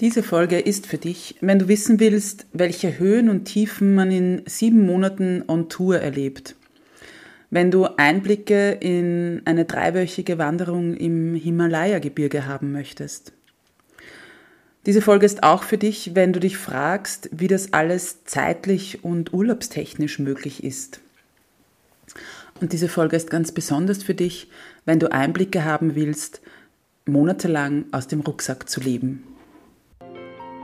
Diese Folge ist für dich, wenn du wissen willst, welche Höhen und Tiefen man in sieben Monaten on Tour erlebt. Wenn du Einblicke in eine dreiwöchige Wanderung im Himalaya-Gebirge haben möchtest. Diese Folge ist auch für dich, wenn du dich fragst, wie das alles zeitlich und urlaubstechnisch möglich ist. Und diese Folge ist ganz besonders für dich, wenn du Einblicke haben willst, monatelang aus dem Rucksack zu leben.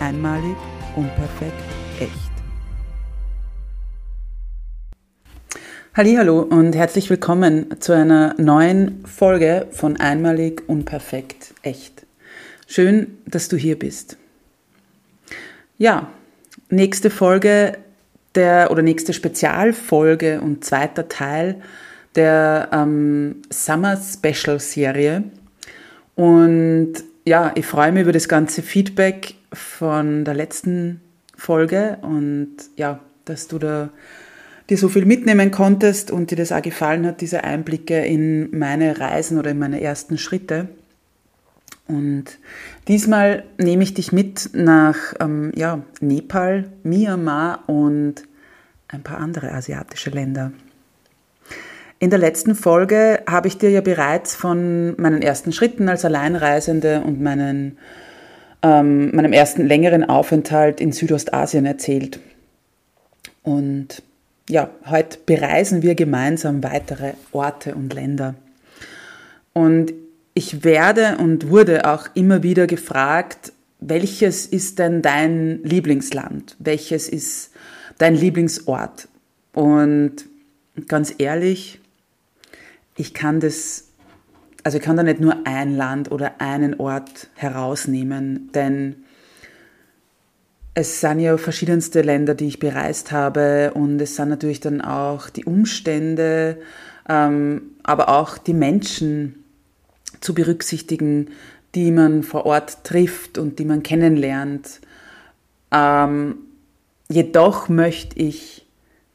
Einmalig, unperfekt, echt. Hallo und herzlich willkommen zu einer neuen Folge von Einmalig, unperfekt, echt. Schön, dass du hier bist. Ja, nächste Folge der oder nächste Spezialfolge und zweiter Teil der ähm, Summer Special Serie. Und ja, ich freue mich über das ganze Feedback von der letzten Folge und ja, dass du da dir so viel mitnehmen konntest und dir das auch gefallen hat, diese Einblicke in meine Reisen oder in meine ersten Schritte. Und diesmal nehme ich dich mit nach ähm, ja, Nepal, Myanmar und ein paar andere asiatische Länder. In der letzten Folge habe ich dir ja bereits von meinen ersten Schritten als Alleinreisende und meinen, ähm, meinem ersten längeren Aufenthalt in Südostasien erzählt. Und ja, heute bereisen wir gemeinsam weitere Orte und Länder. Und ich werde und wurde auch immer wieder gefragt, welches ist denn dein Lieblingsland? Welches ist dein Lieblingsort? Und ganz ehrlich, ich kann das, also ich kann da nicht nur ein Land oder einen Ort herausnehmen, denn es sind ja verschiedenste Länder, die ich bereist habe und es sind natürlich dann auch die Umstände, ähm, aber auch die Menschen, zu berücksichtigen, die man vor Ort trifft und die man kennenlernt. Ähm, jedoch möchte ich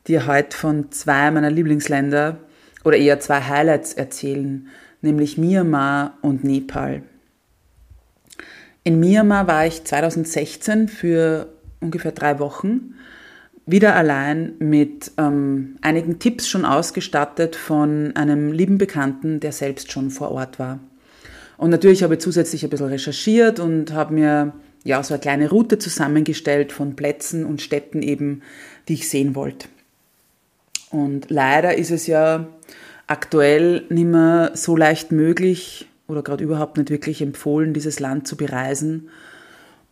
dir heute von zwei meiner Lieblingsländer oder eher zwei Highlights erzählen, nämlich Myanmar und Nepal. In Myanmar war ich 2016 für ungefähr drei Wochen wieder allein mit ähm, einigen Tipps schon ausgestattet von einem lieben Bekannten, der selbst schon vor Ort war. Und natürlich habe ich zusätzlich ein bisschen recherchiert und habe mir ja so eine kleine Route zusammengestellt von Plätzen und Städten eben, die ich sehen wollte. Und leider ist es ja aktuell nicht mehr so leicht möglich oder gerade überhaupt nicht wirklich empfohlen, dieses Land zu bereisen.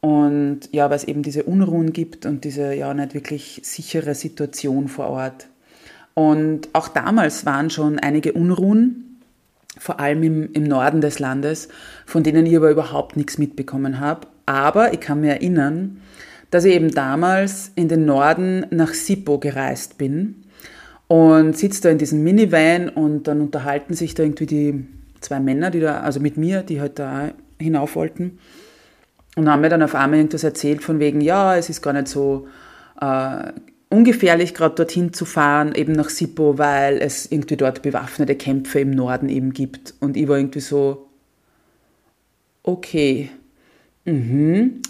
Und ja, weil es eben diese Unruhen gibt und diese ja nicht wirklich sichere Situation vor Ort. Und auch damals waren schon einige Unruhen, vor allem im, im Norden des Landes, von denen ich aber überhaupt nichts mitbekommen habe. Aber ich kann mir erinnern, dass ich eben damals in den Norden nach Sippo gereist bin und sitze da in diesem Minivan und dann unterhalten sich da irgendwie die zwei Männer, die da, also mit mir, die halt da hinauf wollten und haben mir dann auf einmal irgendwas erzählt von wegen, ja, es ist gar nicht so äh, ungefährlich, gerade dorthin zu fahren, eben nach Sippo, weil es irgendwie dort bewaffnete Kämpfe im Norden eben gibt. Und ich war irgendwie so, okay, mhm,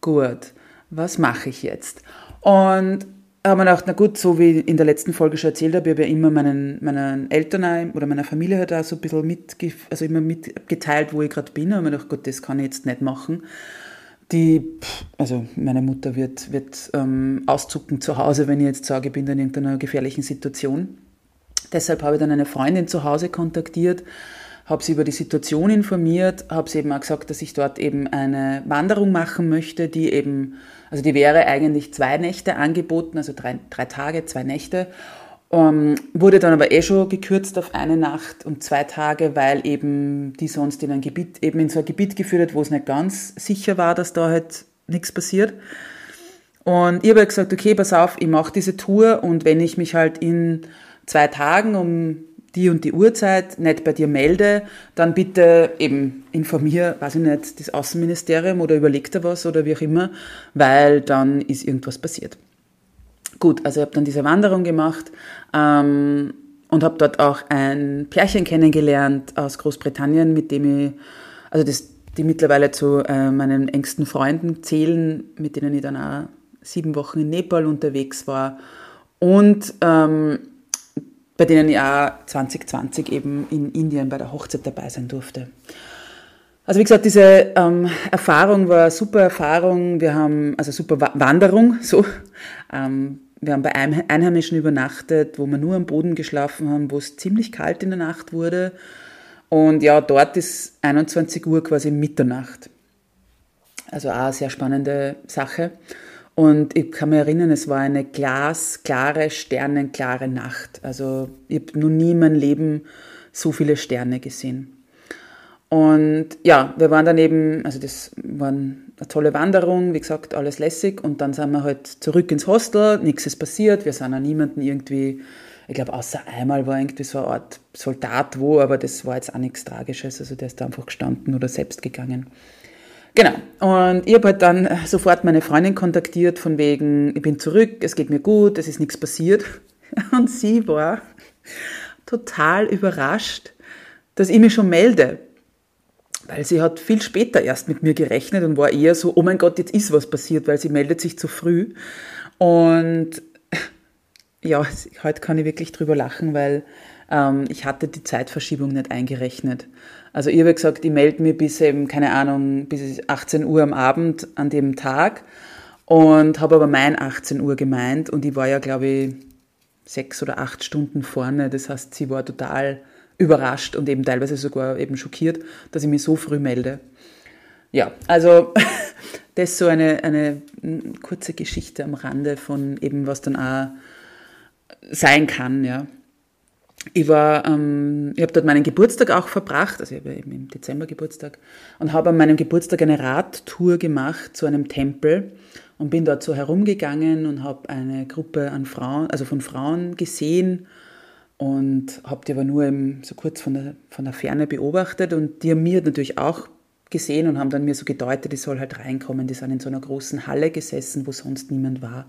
gut, was mache ich jetzt? Und habe mir gedacht, na gut, so wie in der letzten Folge schon erzählt habe, ich habe ja immer meinen, meinen Eltern oder meiner Familie halt auch so ein bisschen mitge also immer mitgeteilt, wo ich gerade bin. Und habe mir gedacht, gut, das kann ich jetzt nicht machen die, also meine Mutter wird, wird ähm, auszucken zu Hause, wenn ich jetzt sage, ich bin in irgendeiner gefährlichen Situation. Deshalb habe ich dann eine Freundin zu Hause kontaktiert, habe sie über die Situation informiert, habe sie eben auch gesagt, dass ich dort eben eine Wanderung machen möchte, die eben, also die wäre eigentlich zwei Nächte angeboten, also drei, drei Tage, zwei Nächte. Um, ähm, wurde dann aber eh schon gekürzt auf eine Nacht und zwei Tage, weil eben die sonst in ein Gebiet, eben in so ein Gebiet geführt hat, wo es nicht ganz sicher war, dass da halt nichts passiert. Und ich habe gesagt, okay, pass auf, ich mache diese Tour und wenn ich mich halt in zwei Tagen um die und die Uhrzeit nicht bei dir melde, dann bitte eben informier, weiß ich nicht, das Außenministerium oder überleg dir was oder wie auch immer, weil dann ist irgendwas passiert. Gut, also ich habe dann diese Wanderung gemacht ähm, und habe dort auch ein Pärchen kennengelernt aus Großbritannien, mit dem ich, also das, die mittlerweile zu äh, meinen engsten Freunden zählen, mit denen ich dann auch sieben Wochen in Nepal unterwegs war und ähm, bei denen ich auch 2020 eben in Indien bei der Hochzeit dabei sein durfte. Also wie gesagt, diese ähm, Erfahrung war eine super Erfahrung. Wir haben, also super Wanderung, so. Ähm, wir haben bei Einheimischen übernachtet, wo wir nur am Boden geschlafen haben, wo es ziemlich kalt in der Nacht wurde. Und ja, dort ist 21 Uhr quasi Mitternacht. Also auch eine sehr spannende Sache. Und ich kann mich erinnern, es war eine glasklare, sternenklare Nacht. Also ich habe noch nie in meinem Leben so viele Sterne gesehen. Und ja, wir waren dann eben, also das war eine tolle Wanderung, wie gesagt, alles lässig. Und dann sind wir halt zurück ins Hostel, nichts ist passiert, wir sind an niemanden irgendwie, ich glaube, außer einmal war irgendwie so eine Art Soldat wo, aber das war jetzt auch nichts Tragisches. Also der ist da einfach gestanden oder selbst gegangen. Genau. Und ich habe halt dann sofort meine Freundin kontaktiert, von wegen, ich bin zurück, es geht mir gut, es ist nichts passiert. Und sie war total überrascht, dass ich mich schon melde. Weil sie hat viel später erst mit mir gerechnet und war eher so, oh mein Gott, jetzt ist was passiert, weil sie meldet sich zu früh. Und ja, heute kann ich wirklich drüber lachen, weil ähm, ich hatte die Zeitverschiebung nicht eingerechnet. Also ich habe gesagt, ich melde mich bis eben, keine Ahnung, bis 18 Uhr am Abend an dem Tag und habe aber mein 18 Uhr gemeint und ich war ja, glaube ich, sechs oder acht Stunden vorne. Das heißt, sie war total überrascht und eben teilweise sogar eben schockiert, dass ich mich so früh melde. Ja, also das ist so eine, eine kurze Geschichte am Rande von eben, was dann auch sein kann, ja ich war, ähm, ich habe dort meinen Geburtstag auch verbracht, also ich habe im Dezember Geburtstag und habe an meinem Geburtstag eine Radtour gemacht zu einem Tempel und bin dort so herumgegangen und habe eine Gruppe an Frauen, also von Frauen gesehen und habe die aber nur eben so kurz von der, von der Ferne beobachtet und die haben mir natürlich auch gesehen und haben dann mir so gedeutet, ich soll halt reinkommen. Die sind in so einer großen Halle gesessen, wo sonst niemand war.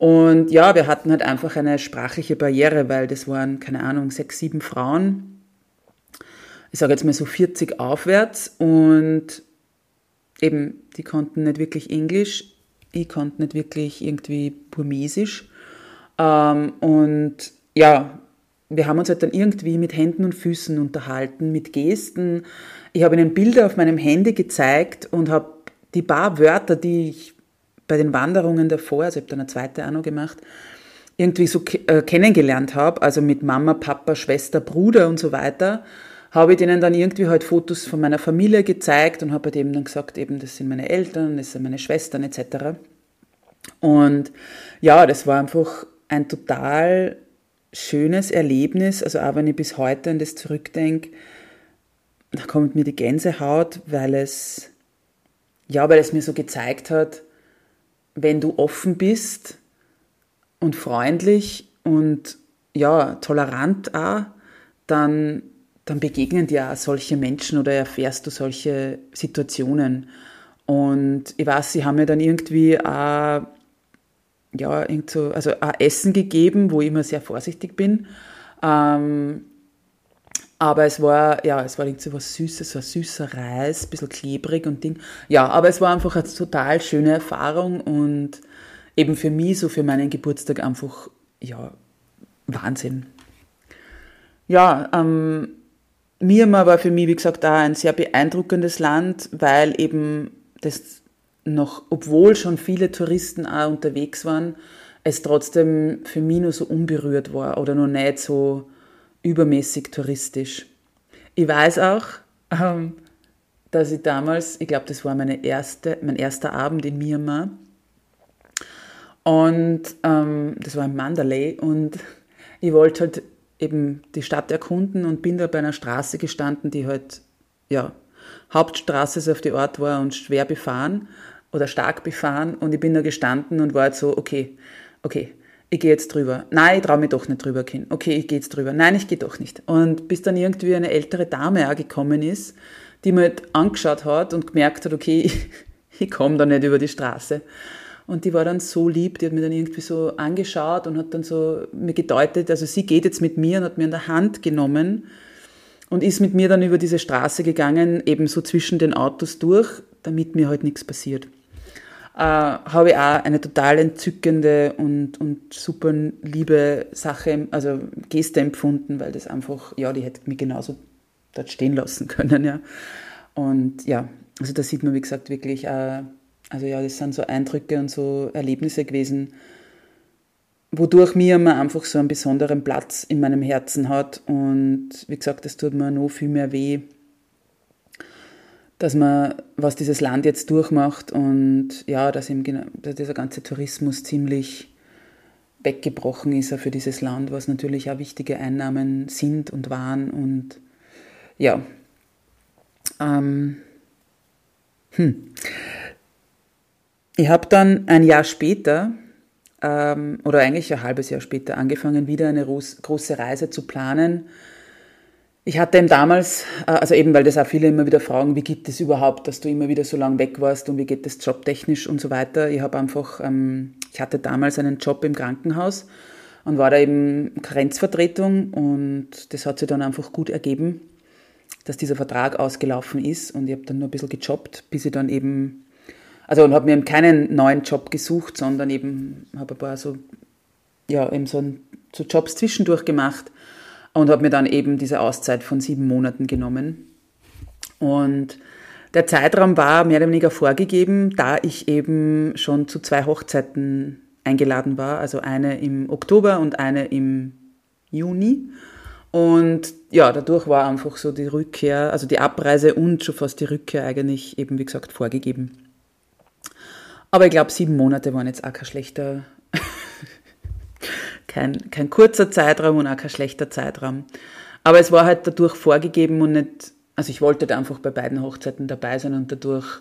Und ja, wir hatten halt einfach eine sprachliche Barriere, weil das waren, keine Ahnung, sechs, sieben Frauen. Ich sage jetzt mal so 40 aufwärts und eben, die konnten nicht wirklich Englisch, ich konnte nicht wirklich irgendwie Burmesisch. Ähm, und ja, wir haben uns halt dann irgendwie mit Händen und Füßen unterhalten, mit Gesten. Ich habe ihnen Bilder auf meinem Handy gezeigt und habe die paar Wörter, die ich bei den Wanderungen davor, also ich habe dann eine zweite auch noch gemacht, irgendwie so äh, kennengelernt habe, also mit Mama, Papa, Schwester, Bruder und so weiter, habe ich denen dann irgendwie halt Fotos von meiner Familie gezeigt und habe halt eben dann gesagt, eben das sind meine Eltern, das sind meine Schwestern etc. Und ja, das war einfach ein total schönes Erlebnis, also auch wenn ich bis heute an das zurückdenke, da kommt mir die Gänsehaut, weil es, ja, weil es mir so gezeigt hat, wenn du offen bist und freundlich und ja, tolerant auch, dann, dann begegnen dir auch solche Menschen oder erfährst du solche Situationen. Und ich weiß, sie haben mir dann irgendwie auch, ja, irgend so, also auch Essen gegeben, wo ich immer sehr vorsichtig bin. Ähm, aber es war, ja, es war irgendwie so was Süßes, so süßer Reis, ein bisschen klebrig und Ding. Ja, aber es war einfach eine total schöne Erfahrung und eben für mich, so für meinen Geburtstag einfach, ja, Wahnsinn. Ja, ähm, Myanmar war für mich, wie gesagt, auch ein sehr beeindruckendes Land, weil eben das noch, obwohl schon viele Touristen auch unterwegs waren, es trotzdem für mich nur so unberührt war oder noch nicht so übermäßig touristisch. Ich weiß auch, ähm, dass ich damals, ich glaube, das war meine erste, mein erster Abend in Myanmar. Und ähm, das war in Mandalay und ich wollte halt eben die Stadt erkunden und bin da bei einer Straße gestanden, die halt, ja, Hauptstraße so auf die Art war und schwer befahren oder stark befahren und ich bin da gestanden und war halt so, okay, okay, ich gehe jetzt drüber. Nein, ich traue mich doch nicht drüber gehen. Okay, ich gehe jetzt drüber. Nein, ich gehe doch nicht. Und bis dann irgendwie eine ältere Dame angekommen ist, die mir halt angeschaut hat und gemerkt hat, okay, ich, ich komme da nicht über die Straße. Und die war dann so lieb, die hat mir dann irgendwie so angeschaut und hat dann so mir gedeutet, also sie geht jetzt mit mir und hat mir an der Hand genommen und ist mit mir dann über diese Straße gegangen, eben so zwischen den Autos durch, damit mir halt nichts passiert. Äh, habe ich auch eine total entzückende und, und super liebe Sache, also Geste empfunden, weil das einfach, ja, die hätte mich genauso dort stehen lassen können, ja. Und ja, also da sieht man, wie gesagt, wirklich äh, also ja, das sind so Eindrücke und so Erlebnisse gewesen, wodurch mir immer einfach so einen besonderen Platz in meinem Herzen hat. Und wie gesagt, das tut mir noch viel mehr weh, dass man, was dieses Land jetzt durchmacht und ja, dass eben genau, dass dieser ganze Tourismus ziemlich weggebrochen ist für dieses Land, was natürlich auch wichtige Einnahmen sind und waren und ja. Ähm, hm. Ich habe dann ein Jahr später, ähm, oder eigentlich ein halbes Jahr später, angefangen, wieder eine große Reise zu planen. Ich hatte eben damals, äh, also eben weil das auch viele immer wieder fragen, wie geht es überhaupt, dass du immer wieder so lange weg warst und wie geht das jobtechnisch und so weiter. Ich habe einfach, ähm, ich hatte damals einen Job im Krankenhaus und war da eben Grenzvertretung und das hat sich dann einfach gut ergeben, dass dieser Vertrag ausgelaufen ist und ich habe dann nur ein bisschen gejobbt, bis ich dann eben also und habe mir eben keinen neuen Job gesucht, sondern eben habe ein paar so, ja, eben so, so Jobs zwischendurch gemacht und habe mir dann eben diese Auszeit von sieben Monaten genommen. Und der Zeitraum war mehr oder weniger vorgegeben, da ich eben schon zu zwei Hochzeiten eingeladen war, also eine im Oktober und eine im Juni. Und ja, dadurch war einfach so die Rückkehr, also die Abreise und schon fast die Rückkehr eigentlich eben, wie gesagt, vorgegeben. Aber ich glaube, sieben Monate waren jetzt auch kein schlechter, kein, kein kurzer Zeitraum und auch kein schlechter Zeitraum. Aber es war halt dadurch vorgegeben und nicht, also ich wollte da einfach bei beiden Hochzeiten dabei sein und dadurch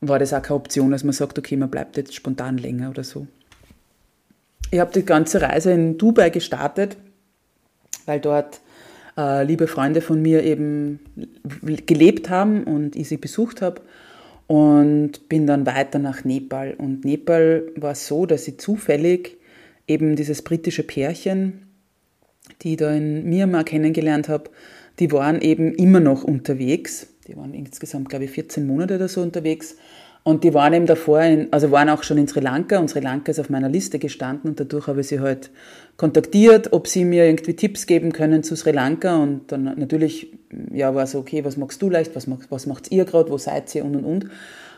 war das auch keine Option, dass man sagt, okay, man bleibt jetzt spontan länger oder so. Ich habe die ganze Reise in Dubai gestartet, weil dort äh, liebe Freunde von mir eben gelebt haben und ich sie besucht habe und bin dann weiter nach Nepal. Und Nepal war so, dass ich zufällig eben dieses britische Pärchen, die ich da in Myanmar kennengelernt habe, die waren eben immer noch unterwegs. Die waren insgesamt, glaube ich, 14 Monate oder so unterwegs. Und die waren eben davor, in, also waren auch schon in Sri Lanka und Sri Lanka ist auf meiner Liste gestanden und dadurch habe ich sie halt kontaktiert, ob sie mir irgendwie Tipps geben können zu Sri Lanka und dann natürlich, ja, war so, okay, was magst du leicht, was, was macht ihr gerade, wo seid ihr und und und.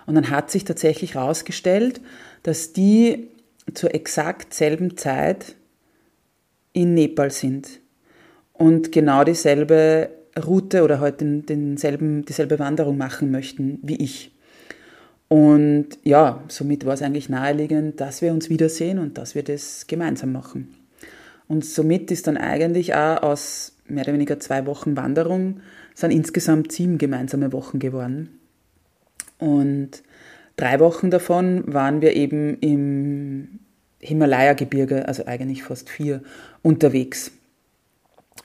Und dann hat sich tatsächlich herausgestellt, dass die zur exakt selben Zeit in Nepal sind und genau dieselbe Route oder halt den, denselben, dieselbe Wanderung machen möchten wie ich. Und ja, somit war es eigentlich naheliegend, dass wir uns wiedersehen und dass wir das gemeinsam machen. Und somit ist dann eigentlich auch aus mehr oder weniger zwei Wochen Wanderung sind insgesamt sieben gemeinsame Wochen geworden. Und drei Wochen davon waren wir eben im Himalaya-Gebirge, also eigentlich fast vier, unterwegs.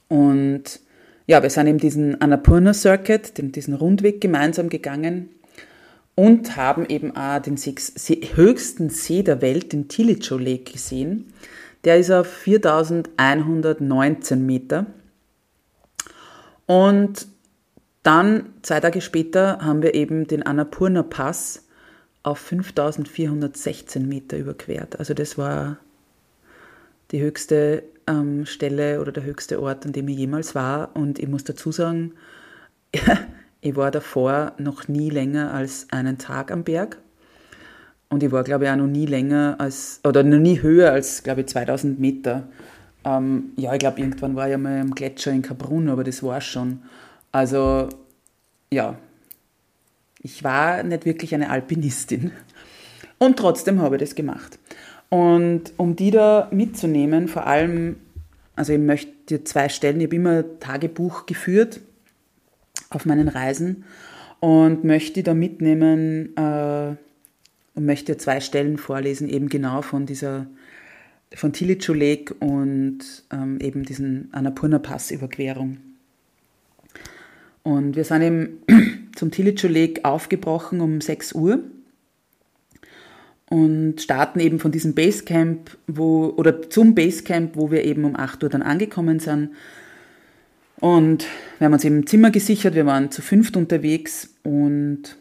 Und ja, wir sind eben diesen Annapurna Circuit, diesen Rundweg gemeinsam gegangen und haben eben auch den höchsten See der Welt, den Tilicho Lake, gesehen. Der ist auf 4119 Meter. Und dann, zwei Tage später, haben wir eben den Annapurna Pass auf 5416 Meter überquert. Also das war die höchste ähm, Stelle oder der höchste Ort, an dem ich jemals war. Und ich muss dazu sagen, Ich war davor noch nie länger als einen Tag am Berg. Und ich war, glaube ich, auch noch nie länger als, oder noch nie höher als, glaube ich, 2000 Meter. Ähm, ja, ich glaube, irgendwann war ich mal am Gletscher in Kaprun, aber das war schon. Also, ja, ich war nicht wirklich eine Alpinistin. Und trotzdem habe ich das gemacht. Und um die da mitzunehmen, vor allem, also ich möchte dir zwei Stellen, ich habe immer Tagebuch geführt auf meinen Reisen und möchte da mitnehmen äh, und möchte zwei Stellen vorlesen, eben genau von dieser, von Tilichu Lake und ähm, eben diesen Annapurna Pass Überquerung. Und wir sind eben zum Tilichu Lake aufgebrochen um 6 Uhr und starten eben von diesem Basecamp, wo, oder zum Basecamp, wo wir eben um 8 Uhr dann angekommen sind. Und wir haben uns eben ein Zimmer gesichert, wir waren zu fünft unterwegs und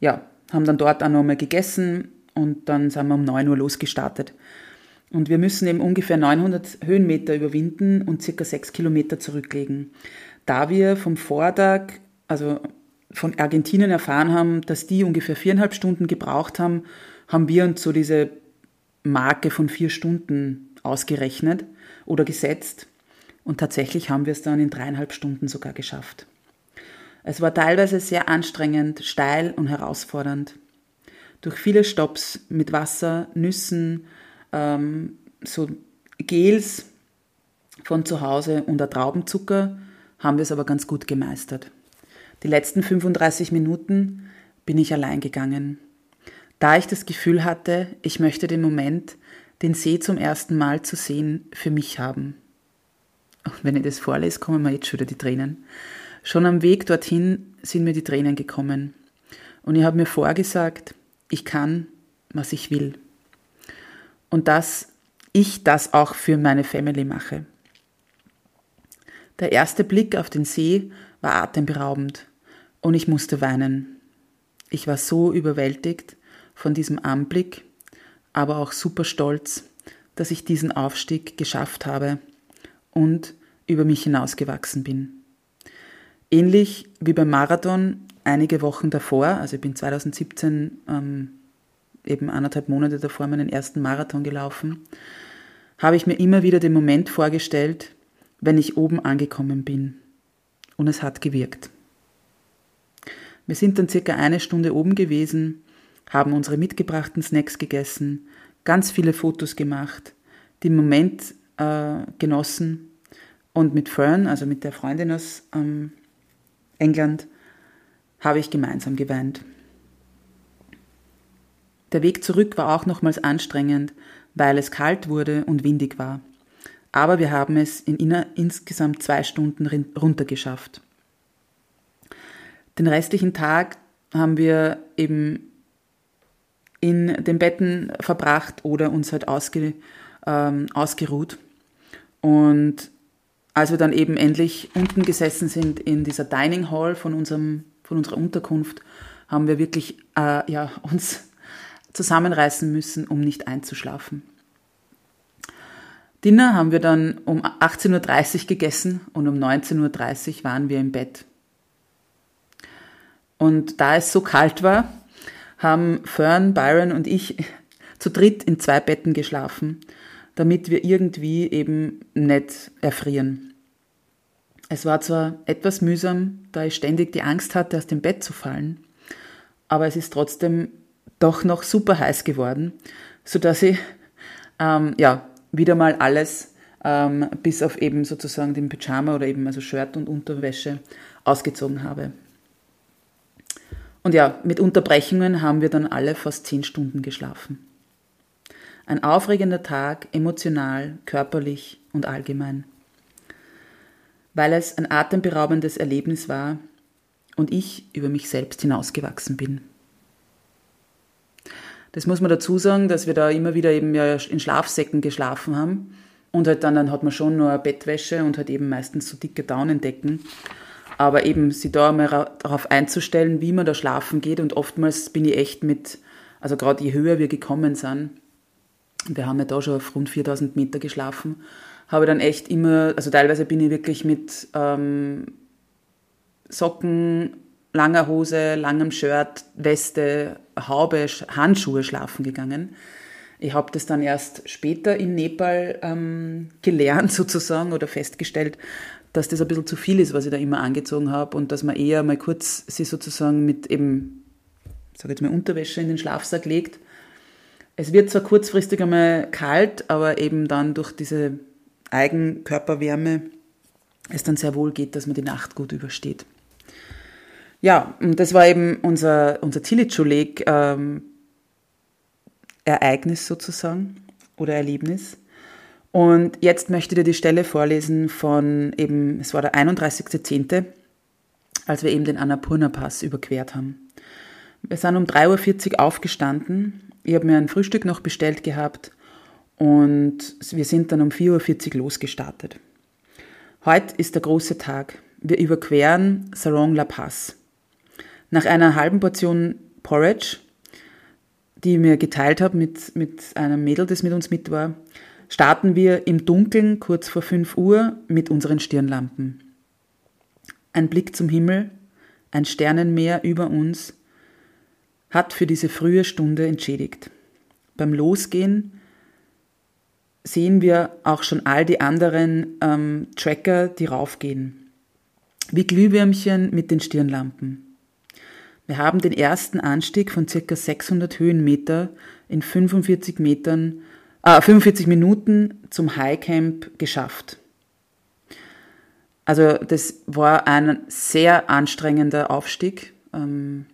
ja, haben dann dort auch nochmal gegessen und dann sind wir um 9 Uhr losgestartet. Und wir müssen eben ungefähr 900 Höhenmeter überwinden und circa 6 Kilometer zurücklegen. Da wir vom Vortag, also von Argentinien erfahren haben, dass die ungefähr viereinhalb Stunden gebraucht haben, haben wir uns so diese Marke von vier Stunden ausgerechnet oder gesetzt. Und tatsächlich haben wir es dann in dreieinhalb Stunden sogar geschafft. Es war teilweise sehr anstrengend, steil und herausfordernd. Durch viele Stops mit Wasser, Nüssen, ähm, so Gels von zu Hause und der Traubenzucker haben wir es aber ganz gut gemeistert. Die letzten 35 Minuten bin ich allein gegangen. Da ich das Gefühl hatte, ich möchte den Moment, den See zum ersten Mal zu sehen, für mich haben. Und wenn ich das vorlese, kommen mir jetzt schon wieder die Tränen. Schon am Weg dorthin sind mir die Tränen gekommen. Und ich habe mir vorgesagt, ich kann, was ich will. Und dass ich das auch für meine Family mache. Der erste Blick auf den See war atemberaubend und ich musste weinen. Ich war so überwältigt von diesem Anblick, aber auch super stolz, dass ich diesen Aufstieg geschafft habe und über mich hinausgewachsen bin. Ähnlich wie beim Marathon einige Wochen davor, also ich bin 2017 ähm, eben anderthalb Monate davor meinen ersten Marathon gelaufen, habe ich mir immer wieder den Moment vorgestellt, wenn ich oben angekommen bin. Und es hat gewirkt. Wir sind dann circa eine Stunde oben gewesen, haben unsere mitgebrachten Snacks gegessen, ganz viele Fotos gemacht, den Moment äh, genossen und mit Fern, also mit der Freundin aus ähm, England, habe ich gemeinsam geweint. Der Weg zurück war auch nochmals anstrengend, weil es kalt wurde und windig war. Aber wir haben es in insgesamt zwei Stunden runtergeschafft. Den restlichen Tag haben wir eben in den Betten verbracht oder uns halt ausge, ähm, ausgeruht. Und als wir dann eben endlich unten gesessen sind in dieser Dining Hall von, unserem, von unserer Unterkunft, haben wir wirklich äh, ja, uns zusammenreißen müssen, um nicht einzuschlafen. Dinner haben wir dann um 18.30 Uhr gegessen und um 19.30 Uhr waren wir im Bett. Und da es so kalt war, haben Fern, Byron und ich zu dritt in zwei Betten geschlafen, damit wir irgendwie eben nicht erfrieren. Es war zwar etwas mühsam, da ich ständig die Angst hatte, aus dem Bett zu fallen, aber es ist trotzdem doch noch super heiß geworden, sodass ich ähm, ja, wieder mal alles ähm, bis auf eben sozusagen den Pyjama oder eben also Shirt und Unterwäsche ausgezogen habe. Und ja, mit Unterbrechungen haben wir dann alle fast zehn Stunden geschlafen. Ein aufregender Tag, emotional, körperlich und allgemein. Weil es ein atemberaubendes Erlebnis war und ich über mich selbst hinausgewachsen bin. Das muss man dazu sagen, dass wir da immer wieder eben ja in Schlafsäcken geschlafen haben. Und halt dann, dann hat man schon nur Bettwäsche und halt eben meistens so dicke Daunendecken. Aber eben sich da mal darauf einzustellen, wie man da schlafen geht. Und oftmals bin ich echt mit, also gerade je höher wir gekommen sind, wir haben ja da schon auf rund 4000 Meter geschlafen, habe dann echt immer, also teilweise bin ich wirklich mit ähm, Socken, langer Hose, langem Shirt, Weste, Haube, Handschuhe schlafen gegangen. Ich habe das dann erst später in Nepal ähm, gelernt sozusagen oder festgestellt, dass das ein bisschen zu viel ist, was ich da immer angezogen habe und dass man eher mal kurz sie sozusagen mit eben, sage jetzt mal Unterwäsche in den Schlafsack legt. Es wird zwar kurzfristig einmal kalt, aber eben dann durch diese Eigenkörperwärme es dann sehr wohl geht, dass man die Nacht gut übersteht. Ja, und das war eben unser, unser Tilichu Lake ähm, sozusagen oder Erlebnis. Und jetzt möchte ich dir die Stelle vorlesen von eben, es war der 31.10., als wir eben den Annapurna-Pass überquert haben. Wir sind um 3.40 Uhr aufgestanden. Ich habe mir ein Frühstück noch bestellt gehabt und wir sind dann um 4.40 Uhr losgestartet. Heute ist der große Tag. Wir überqueren Sarong La Pass. Nach einer halben Portion Porridge, die ich mir geteilt habe mit, mit einem Mädel, das mit uns mit war, starten wir im Dunkeln kurz vor 5 Uhr mit unseren Stirnlampen. Ein Blick zum Himmel, ein Sternenmeer über uns, hat für diese frühe Stunde entschädigt. Beim Losgehen sehen wir auch schon all die anderen ähm, Tracker, die raufgehen. Wie Glühwürmchen mit den Stirnlampen. Wir haben den ersten Anstieg von circa 600 Höhenmeter in 45 Metern, äh, 45 Minuten zum Highcamp geschafft. Also das war ein sehr anstrengender Aufstieg. Ähm,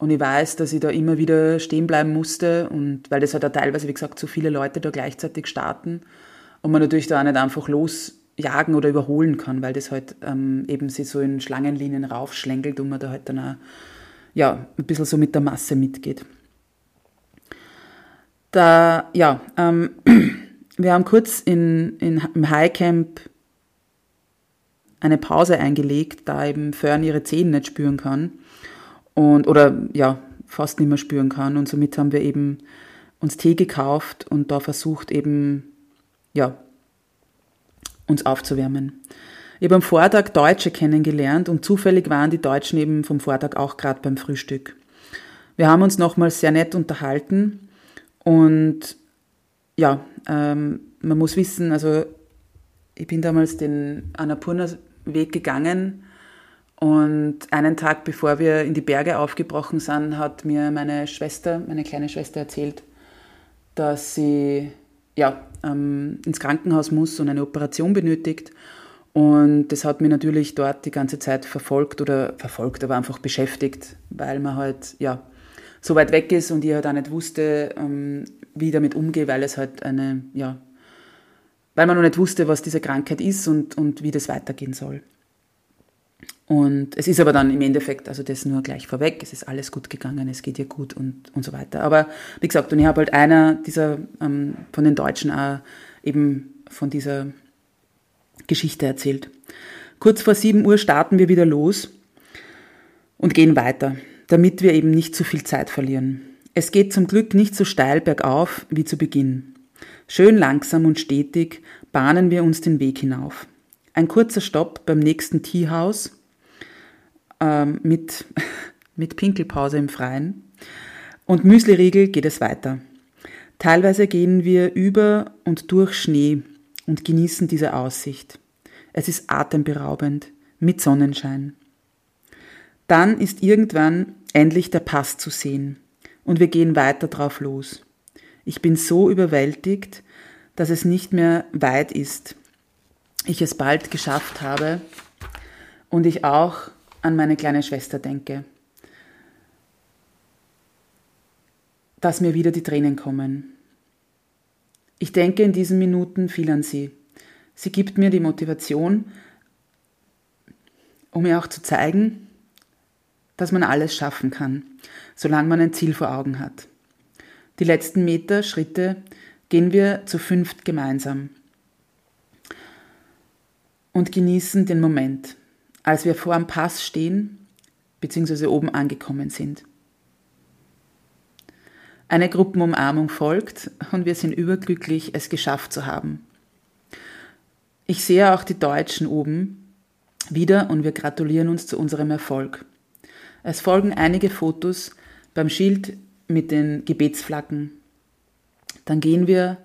und ich weiß, dass ich da immer wieder stehen bleiben musste und weil das halt auch teilweise, wie gesagt, so viele Leute da gleichzeitig starten und man natürlich da auch nicht einfach losjagen oder überholen kann, weil das halt ähm, eben sich so in Schlangenlinien raufschlängelt und man da halt dann auch ja, ein bisschen so mit der Masse mitgeht. Da, ja, ähm, wir haben kurz in, in, im Highcamp eine Pause eingelegt, da eben Fern ihre Zehen nicht spüren kann und oder ja, fast nicht mehr spüren kann. Und somit haben wir eben uns Tee gekauft und da versucht eben, ja, uns aufzuwärmen. Ich habe am Vortag Deutsche kennengelernt und zufällig waren die Deutschen eben vom Vortag auch gerade beim Frühstück. Wir haben uns nochmals sehr nett unterhalten und ja, ähm, man muss wissen, also ich bin damals den Annapurna-Weg gegangen und einen Tag bevor wir in die Berge aufgebrochen sind, hat mir meine Schwester, meine kleine Schwester erzählt, dass sie ja, ähm, ins Krankenhaus muss und eine Operation benötigt. Und das hat mich natürlich dort die ganze Zeit verfolgt oder verfolgt, aber einfach beschäftigt, weil man halt ja so weit weg ist und ich halt auch nicht wusste, ähm, wie ich damit umgehe, weil es halt eine, ja, weil man noch nicht wusste, was diese Krankheit ist und, und wie das weitergehen soll. Und es ist aber dann im Endeffekt, also das nur gleich vorweg, es ist alles gut gegangen, es geht ihr gut und, und so weiter. Aber wie gesagt, und ich habe halt einer dieser, ähm, von den Deutschen auch eben von dieser Geschichte erzählt. Kurz vor 7 Uhr starten wir wieder los und gehen weiter, damit wir eben nicht zu viel Zeit verlieren. Es geht zum Glück nicht so steil bergauf wie zu Beginn. Schön langsam und stetig bahnen wir uns den Weg hinauf. Ein kurzer Stopp beim nächsten Teehaus ähm, mit, mit Pinkelpause im Freien. Und Müsliriegel geht es weiter. Teilweise gehen wir über und durch Schnee und genießen diese Aussicht. Es ist atemberaubend mit Sonnenschein. Dann ist irgendwann endlich der Pass zu sehen und wir gehen weiter drauf los. Ich bin so überwältigt, dass es nicht mehr weit ist. Ich es bald geschafft habe und ich auch an meine kleine Schwester denke, dass mir wieder die Tränen kommen. Ich denke in diesen Minuten viel an sie. Sie gibt mir die Motivation, um mir auch zu zeigen, dass man alles schaffen kann, solange man ein Ziel vor Augen hat. Die letzten Meter, Schritte gehen wir zu fünft gemeinsam und genießen den Moment als wir vor dem Pass stehen bzw. oben angekommen sind. Eine Gruppenumarmung folgt und wir sind überglücklich, es geschafft zu haben. Ich sehe auch die Deutschen oben wieder und wir gratulieren uns zu unserem Erfolg. Es folgen einige Fotos beim Schild mit den Gebetsflaggen. Dann gehen wir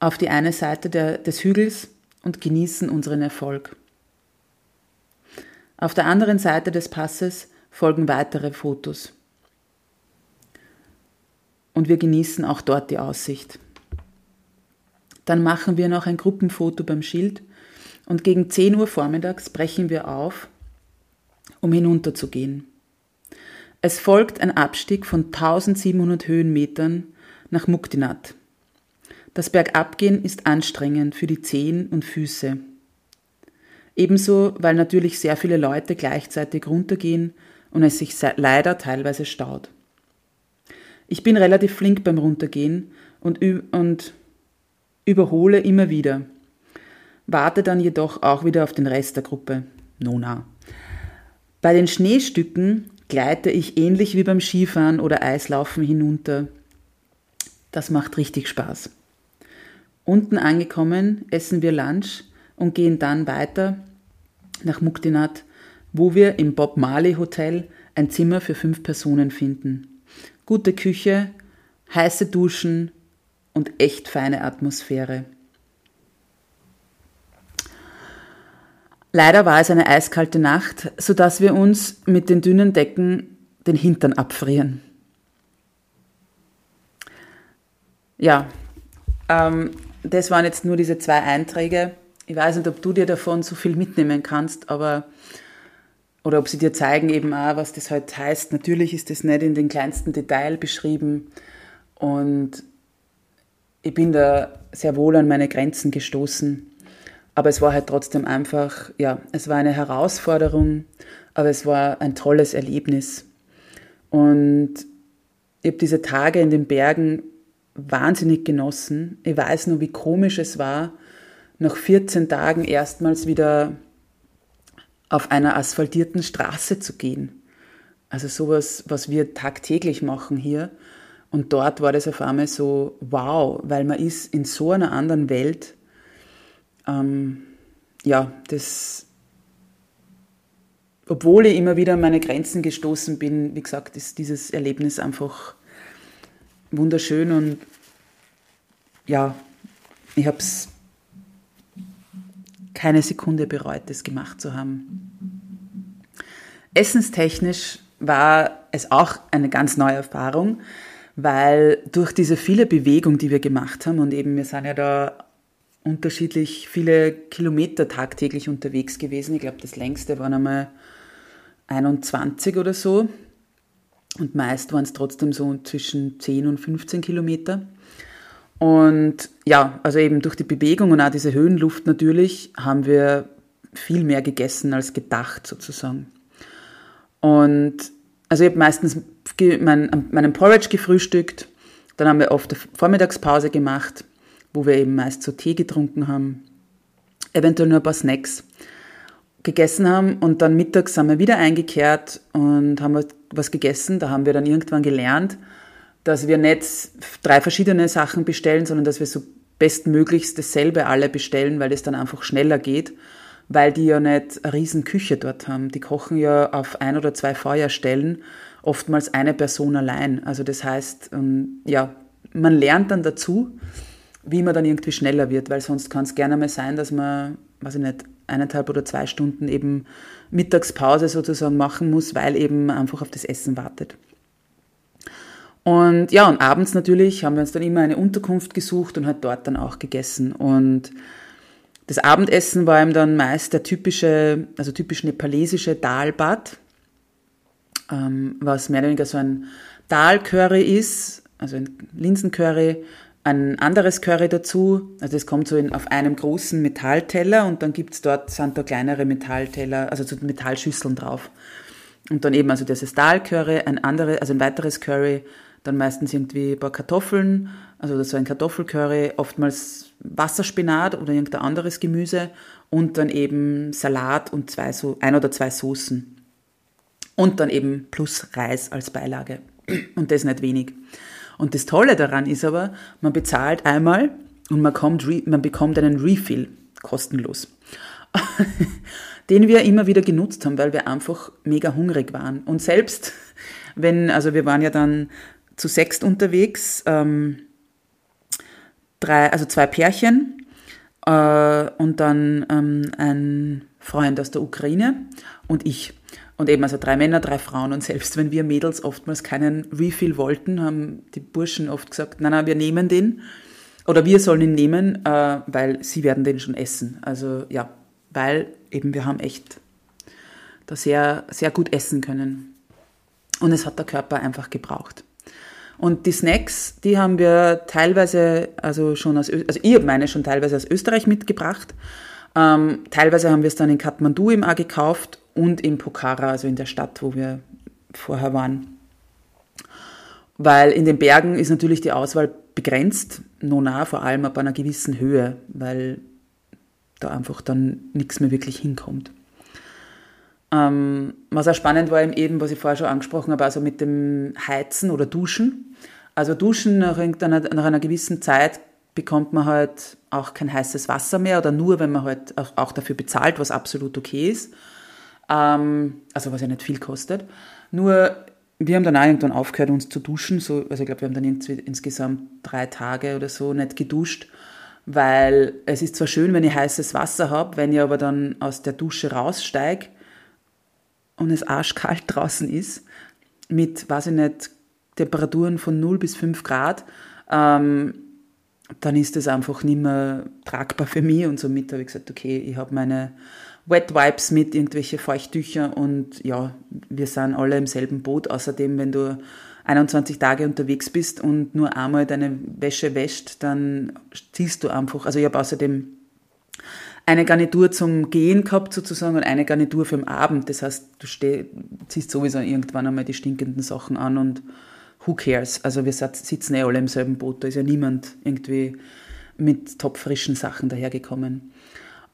auf die eine Seite der, des Hügels und genießen unseren Erfolg. Auf der anderen Seite des Passes folgen weitere Fotos. Und wir genießen auch dort die Aussicht. Dann machen wir noch ein Gruppenfoto beim Schild und gegen 10 Uhr vormittags brechen wir auf, um hinunterzugehen. Es folgt ein Abstieg von 1700 Höhenmetern nach Muktinat. Das Bergabgehen ist anstrengend für die Zehen und Füße. Ebenso, weil natürlich sehr viele Leute gleichzeitig runtergehen und es sich leider teilweise staut. Ich bin relativ flink beim Runtergehen und, und überhole immer wieder, warte dann jedoch auch wieder auf den Rest der Gruppe. Nona. Bei den Schneestücken gleite ich ähnlich wie beim Skifahren oder Eislaufen hinunter. Das macht richtig Spaß. Unten angekommen essen wir Lunch und gehen dann weiter nach Muktinat, wo wir im Bob Marley Hotel ein Zimmer für fünf Personen finden. Gute Küche, heiße Duschen und echt feine Atmosphäre. Leider war es eine eiskalte Nacht, sodass wir uns mit den dünnen Decken den Hintern abfrieren. Ja, ähm, das waren jetzt nur diese zwei Einträge. Ich weiß nicht, ob du dir davon so viel mitnehmen kannst, aber oder ob sie dir zeigen eben auch, was das halt heißt. Natürlich ist das nicht in den kleinsten Detail beschrieben und ich bin da sehr wohl an meine Grenzen gestoßen. Aber es war halt trotzdem einfach, ja, es war eine Herausforderung, aber es war ein tolles Erlebnis. Und ich habe diese Tage in den Bergen wahnsinnig genossen. Ich weiß nur, wie komisch es war, nach 14 Tagen erstmals wieder auf einer asphaltierten Straße zu gehen. Also sowas, was wir tagtäglich machen hier. Und dort war das auf einmal so, wow, weil man ist in so einer anderen Welt. Ähm, ja, das, obwohl ich immer wieder an meine Grenzen gestoßen bin, wie gesagt, ist dieses Erlebnis einfach wunderschön und ja, ich habe es keine Sekunde bereut, das gemacht zu haben. Essenstechnisch war es auch eine ganz neue Erfahrung, weil durch diese viele Bewegung, die wir gemacht haben, und eben wir sind ja da unterschiedlich viele Kilometer tagtäglich unterwegs gewesen. Ich glaube, das längste waren einmal 21 oder so. Und meist waren es trotzdem so zwischen 10 und 15 Kilometer. Und ja, also eben durch die Bewegung und auch diese Höhenluft natürlich haben wir viel mehr gegessen als gedacht sozusagen. Und also ich habe meistens mein, meinen Porridge gefrühstückt, dann haben wir oft eine Vormittagspause gemacht, wo wir eben meist so Tee getrunken haben, eventuell nur ein paar Snacks gegessen haben und dann mittags sind wir wieder eingekehrt und haben was gegessen. Da haben wir dann irgendwann gelernt, dass wir nicht drei verschiedene Sachen bestellen, sondern dass wir so bestmöglichst dasselbe alle bestellen, weil es dann einfach schneller geht, weil die ja nicht eine riesen Küche dort haben. Die kochen ja auf ein oder zwei Feuerstellen, oftmals eine Person allein. Also das heißt, ähm, ja, man lernt dann dazu, wie man dann irgendwie schneller wird, weil sonst kann es gerne mal sein, dass man, weiß ich nicht, eineinhalb oder zwei Stunden eben Mittagspause sozusagen machen muss, weil eben einfach auf das Essen wartet. Und ja, und abends natürlich haben wir uns dann immer eine Unterkunft gesucht und halt dort dann auch gegessen. Und das Abendessen war ihm dann meist der typische, also typisch nepalesische Dalbad, ähm, was mehr oder weniger so ein Dal-Curry ist, also ein Linsencurry, ein anderes Curry dazu. Also das kommt so in, auf einem großen Metallteller und dann gibt's dort sind da kleinere Metallteller, also so Metallschüsseln drauf. Und dann eben also dieses Dal-Curry, ein anderes, also ein weiteres Curry, dann meistens irgendwie ein paar Kartoffeln, also so ein Kartoffelcurry, oftmals Wasserspinat oder irgendein anderes Gemüse und dann eben Salat und zwei so ein oder zwei Soßen. Und dann eben plus Reis als Beilage. Und das nicht wenig. Und das Tolle daran ist aber, man bezahlt einmal und man, kommt, man bekommt einen Refill kostenlos. den wir immer wieder genutzt haben, weil wir einfach mega hungrig waren. Und selbst wenn, also wir waren ja dann zu sechst unterwegs, ähm, drei, also zwei Pärchen äh, und dann ähm, ein Freund aus der Ukraine und ich. Und eben also drei Männer, drei Frauen. Und selbst wenn wir Mädels oftmals keinen Refill wollten, haben die Burschen oft gesagt, nein, nein, wir nehmen den. Oder wir sollen ihn nehmen, äh, weil sie werden den schon essen. Also ja, weil eben wir haben echt da sehr, sehr gut essen können. Und es hat der Körper einfach gebraucht. Und die Snacks, die haben wir teilweise, also schon aus, also ich habe meine schon teilweise aus Österreich mitgebracht. Ähm, teilweise haben wir es dann in Kathmandu im A gekauft und in Pokhara, also in der Stadt, wo wir vorher waren. Weil in den Bergen ist natürlich die Auswahl begrenzt, Nona vor allem ab einer gewissen Höhe, weil da einfach dann nichts mehr wirklich hinkommt. Ähm, was auch spannend war eben, was ich vorher schon angesprochen habe, also mit dem Heizen oder Duschen. Also Duschen nach, nach einer gewissen Zeit bekommt man halt auch kein heißes Wasser mehr oder nur, wenn man halt auch dafür bezahlt, was absolut okay ist. Ähm, also was ja nicht viel kostet. Nur wir haben dann auch irgendwann aufgehört, uns zu duschen. So, also ich glaube, wir haben dann insgesamt drei Tage oder so nicht geduscht, weil es ist zwar schön, wenn ich heißes Wasser habe, wenn ich aber dann aus der Dusche raussteige und es arschkalt draußen ist, mit, weiß ich nicht, Temperaturen von 0 bis 5 Grad, ähm, dann ist das einfach nicht mehr tragbar für mich und somit habe ich gesagt, okay, ich habe meine Wet Wipes mit, irgendwelche Feuchttücher und ja, wir sind alle im selben Boot. Außerdem, wenn du 21 Tage unterwegs bist und nur einmal deine Wäsche wäscht, dann ziehst du einfach, also ich habe außerdem eine Garnitur zum Gehen gehabt sozusagen und eine Garnitur für den Abend. Das heißt, du ziehst sowieso irgendwann einmal die stinkenden Sachen an und who cares? Also wir sitzen eh alle im selben Boot, da ist ja niemand irgendwie mit topfrischen Sachen dahergekommen.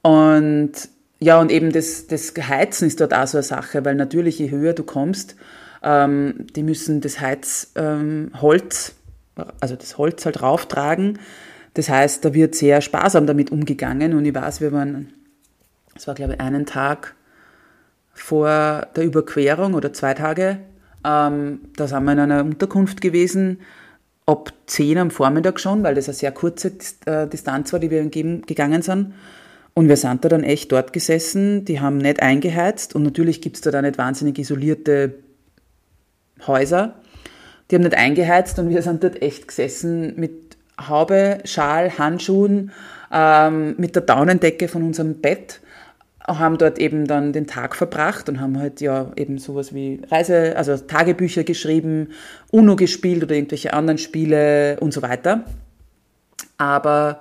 Und ja, und eben das, das Heizen ist dort auch so eine Sache, weil natürlich je höher du kommst, ähm, die müssen das Heizholz, ähm, also das Holz halt rauftragen, das heißt, da wird sehr sparsam damit umgegangen und ich weiß, wir waren, es war glaube ich einen Tag vor der Überquerung oder zwei Tage, ähm, da sind wir in einer Unterkunft gewesen, ab 10 am Vormittag schon, weil das eine sehr kurze äh, Distanz war, die wir gegangen sind. Und wir sind da dann echt dort gesessen, die haben nicht eingeheizt und natürlich gibt es da, da nicht wahnsinnig isolierte Häuser. Die haben nicht eingeheizt und wir sind dort echt gesessen mit Haube, Schal, Handschuhen, ähm, mit der Daunendecke von unserem Bett, haben dort eben dann den Tag verbracht und haben halt ja eben sowas wie Reise, also Tagebücher geschrieben, UNO gespielt oder irgendwelche anderen Spiele und so weiter. Aber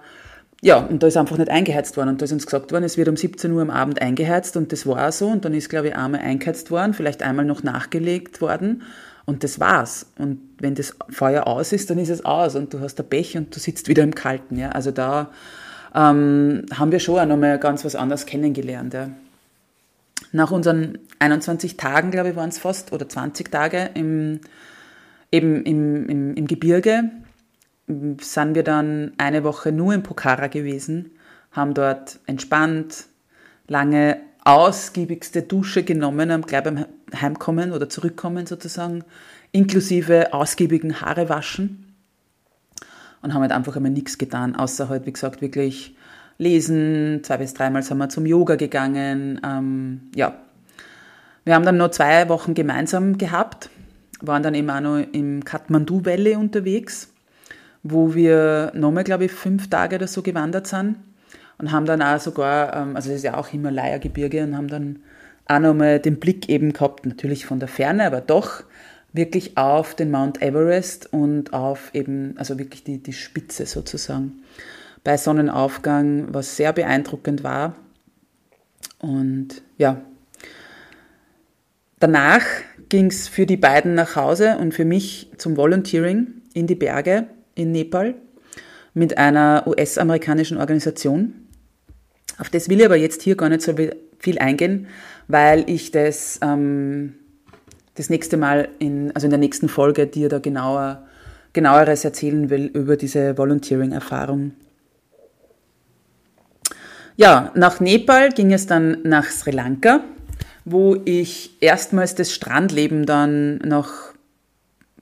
ja, und da ist einfach nicht eingeheizt worden. Und da ist uns gesagt worden, es wird um 17 Uhr am Abend eingeheizt und das war so. Und dann ist, glaube ich, einmal eingeheizt worden, vielleicht einmal noch nachgelegt worden. Und das war's. Und wenn das Feuer aus ist, dann ist es aus und du hast der Pech und du sitzt wieder im Kalten. Ja? Also da ähm, haben wir schon auch nochmal ganz was anderes kennengelernt. Ja? Nach unseren 21 Tagen, glaube ich, waren es fast, oder 20 Tage im, eben im, im, im Gebirge, sind wir dann eine Woche nur in Pokhara gewesen, haben dort entspannt, lange ausgiebigste Dusche genommen, gleich beim Heimkommen oder Zurückkommen sozusagen, inklusive ausgiebigen Haare waschen und haben halt einfach einmal nichts getan, außer halt, wie gesagt, wirklich lesen. Zwei bis dreimal sind wir zum Yoga gegangen. Ähm, ja, wir haben dann noch zwei Wochen gemeinsam gehabt, waren dann eben auch noch im Kathmandu Valley unterwegs, wo wir nochmal, glaube ich, fünf Tage oder so gewandert sind und haben dann auch sogar, ähm, also es ist ja auch Himalaya-Gebirge und haben dann auch nochmal den Blick eben gehabt, natürlich von der Ferne, aber doch wirklich auf den Mount Everest und auf eben, also wirklich die, die Spitze sozusagen. Bei Sonnenaufgang, was sehr beeindruckend war. Und ja, danach ging es für die beiden nach Hause und für mich zum Volunteering in die Berge in Nepal mit einer US-amerikanischen Organisation. Auf das will ich aber jetzt hier gar nicht so viel eingehen, weil ich das ähm, das nächste Mal, in, also in der nächsten Folge, dir da genauer, genaueres erzählen will über diese Volunteering-Erfahrung. Ja, nach Nepal ging es dann nach Sri Lanka, wo ich erstmals das Strandleben dann nach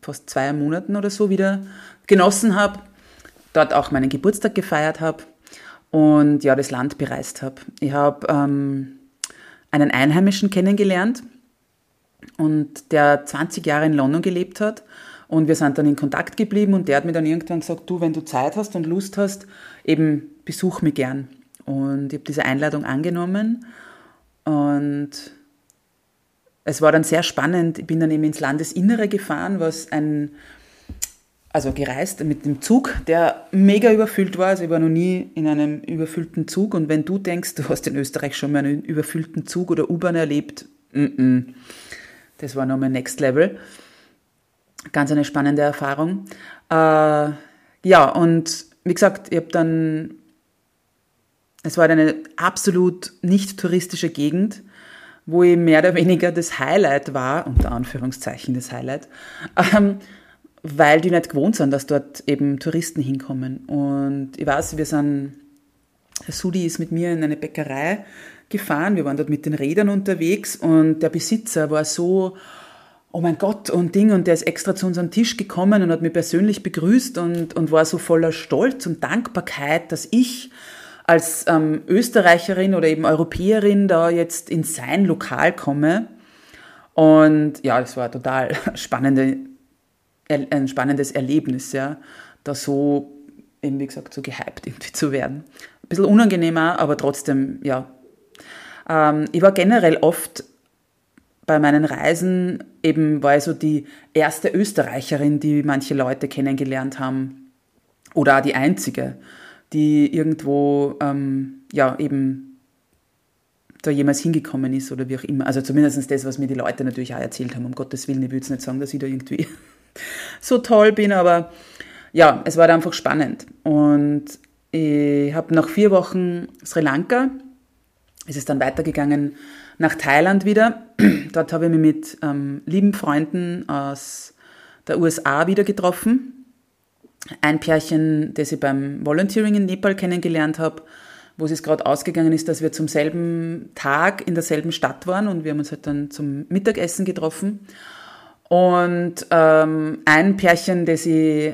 fast zwei Monaten oder so wieder genossen habe, dort auch meinen Geburtstag gefeiert habe und ja, das Land bereist habe. Ich habe ähm, einen Einheimischen kennengelernt und der 20 Jahre in London gelebt hat und wir sind dann in Kontakt geblieben und der hat mir dann irgendwann gesagt, du, wenn du Zeit hast und Lust hast, eben besuch mich gern. Und ich habe diese Einladung angenommen und es war dann sehr spannend. Ich bin dann eben ins Landesinnere gefahren, was ein, also gereist mit dem Zug, der mega überfüllt war. Also ich war noch nie in einem überfüllten Zug. Und wenn du denkst, du hast in Österreich schon mal einen überfüllten Zug oder U-Bahn erlebt, mm -mm. Das war nochmal Next Level. Ganz eine spannende Erfahrung. Äh, ja, und wie gesagt, ich habe dann, es war eine absolut nicht touristische Gegend, wo ich mehr oder weniger das Highlight war, unter Anführungszeichen das Highlight, ähm, weil die nicht gewohnt sind, dass dort eben Touristen hinkommen. Und ich weiß, wir sind, Herr Sudi ist mit mir in eine Bäckerei gefahren, wir waren dort mit den Rädern unterwegs und der Besitzer war so, oh mein Gott und Ding und der ist extra zu unserem Tisch gekommen und hat mich persönlich begrüßt und, und war so voller Stolz und Dankbarkeit, dass ich als ähm, Österreicherin oder eben Europäerin da jetzt in sein Lokal komme. Und ja, das war total spannende, ein spannendes Erlebnis, ja, da so, eben wie gesagt, so gehypt irgendwie zu werden. Ein bisschen unangenehmer, aber trotzdem, ja. Ähm, ich war generell oft bei meinen Reisen eben war ich so die erste Österreicherin, die manche Leute kennengelernt haben. Oder auch die einzige, die irgendwo, ähm, ja, eben da jemals hingekommen ist oder wie auch immer. Also zumindest das, was mir die Leute natürlich auch erzählt haben. Um Gottes Willen, ich will jetzt nicht sagen, dass ich da irgendwie so toll bin, aber ja, es war einfach spannend. Und ich habe nach vier Wochen Sri Lanka, ist es dann weitergegangen nach Thailand wieder. Dort habe ich mich mit ähm, lieben Freunden aus der USA wieder getroffen. Ein Pärchen, das ich beim Volunteering in Nepal kennengelernt habe, wo es gerade ausgegangen ist, dass wir zum selben Tag in derselben Stadt waren und wir haben uns halt dann zum Mittagessen getroffen. Und ähm, ein Pärchen, das ich,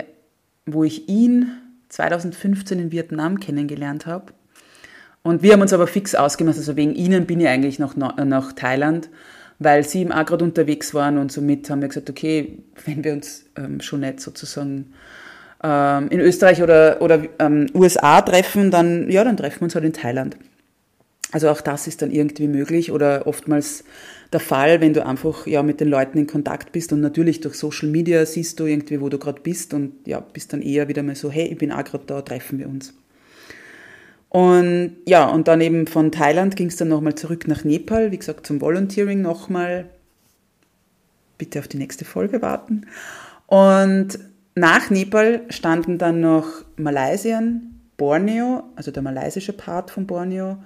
wo ich ihn 2015 in Vietnam kennengelernt habe, und wir haben uns aber fix ausgemacht, also wegen ihnen bin ich eigentlich noch nach Thailand, weil sie eben auch gerade unterwegs waren und somit haben wir gesagt, okay, wenn wir uns ähm, schon nicht sozusagen ähm, in Österreich oder, oder ähm, USA treffen, dann, ja, dann treffen wir uns halt in Thailand. Also auch das ist dann irgendwie möglich oder oftmals der Fall, wenn du einfach ja mit den Leuten in Kontakt bist und natürlich durch Social Media siehst du irgendwie, wo du gerade bist und ja, bist dann eher wieder mal so, hey, ich bin auch gerade da, treffen wir uns. Und ja, und dann eben von Thailand ging es dann nochmal zurück nach Nepal, wie gesagt, zum Volunteering nochmal. Bitte auf die nächste Folge warten. Und nach Nepal standen dann noch Malaysien, Borneo, also der malaysische Part von Borneo,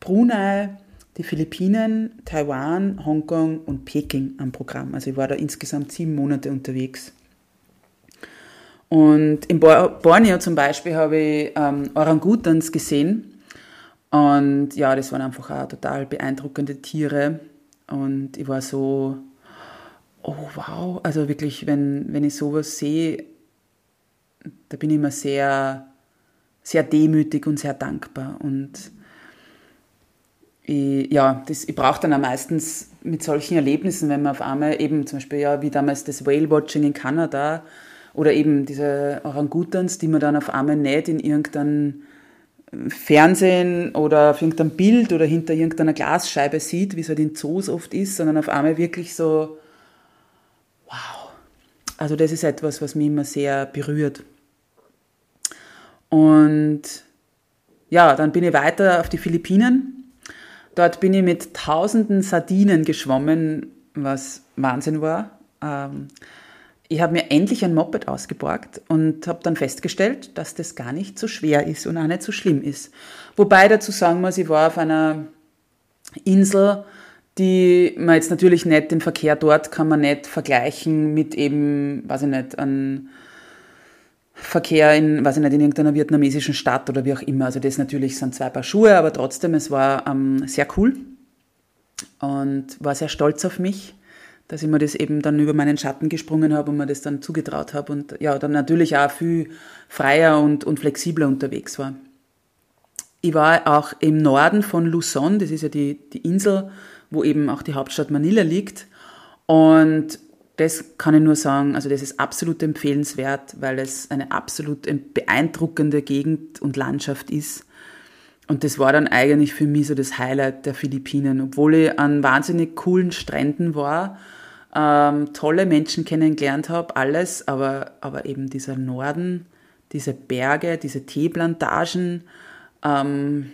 Brunei, die Philippinen, Taiwan, Hongkong und Peking am Programm. Also ich war da insgesamt sieben Monate unterwegs. Und in Borneo zum Beispiel habe ich ähm, Orangutans gesehen. Und ja, das waren einfach auch total beeindruckende Tiere. Und ich war so, oh wow, also wirklich, wenn, wenn ich sowas sehe, da bin ich immer sehr, sehr demütig und sehr dankbar. Und ich, ja, das, ich brauche dann auch meistens mit solchen Erlebnissen, wenn man auf einmal eben zum Beispiel, ja, wie damals das Whale-Watching in Kanada, oder eben diese Orangutans, die man dann auf einmal nicht in irgendeinem Fernsehen oder auf irgendeinem Bild oder hinter irgendeiner Glasscheibe sieht, wie es halt in Zoos oft ist, sondern auf einmal wirklich so, wow. Also das ist etwas, was mich immer sehr berührt. Und ja, dann bin ich weiter auf die Philippinen. Dort bin ich mit tausenden Sardinen geschwommen, was Wahnsinn war. Ähm, ich habe mir endlich ein Moped ausgeborgt und habe dann festgestellt, dass das gar nicht so schwer ist und auch nicht so schlimm ist. Wobei dazu sagen muss, ich war auf einer Insel, die man jetzt natürlich nicht, den Verkehr dort kann man nicht vergleichen mit eben, weiß ich nicht, an Verkehr in, weiß ich nicht, in irgendeiner vietnamesischen Stadt oder wie auch immer. Also das natürlich sind zwei Paar Schuhe, aber trotzdem, es war ähm, sehr cool und war sehr stolz auf mich, dass ich mir das eben dann über meinen Schatten gesprungen habe und mir das dann zugetraut habe und ja, dann natürlich auch viel freier und, und flexibler unterwegs war. Ich war auch im Norden von Luzon, das ist ja die, die Insel, wo eben auch die Hauptstadt Manila liegt. Und das kann ich nur sagen, also das ist absolut empfehlenswert, weil es eine absolut beeindruckende Gegend und Landschaft ist. Und das war dann eigentlich für mich so das Highlight der Philippinen, obwohl ich an wahnsinnig coolen Stränden war, ähm, tolle Menschen kennengelernt habe, alles, aber, aber eben dieser Norden, diese Berge, diese Teeplantagen, ähm,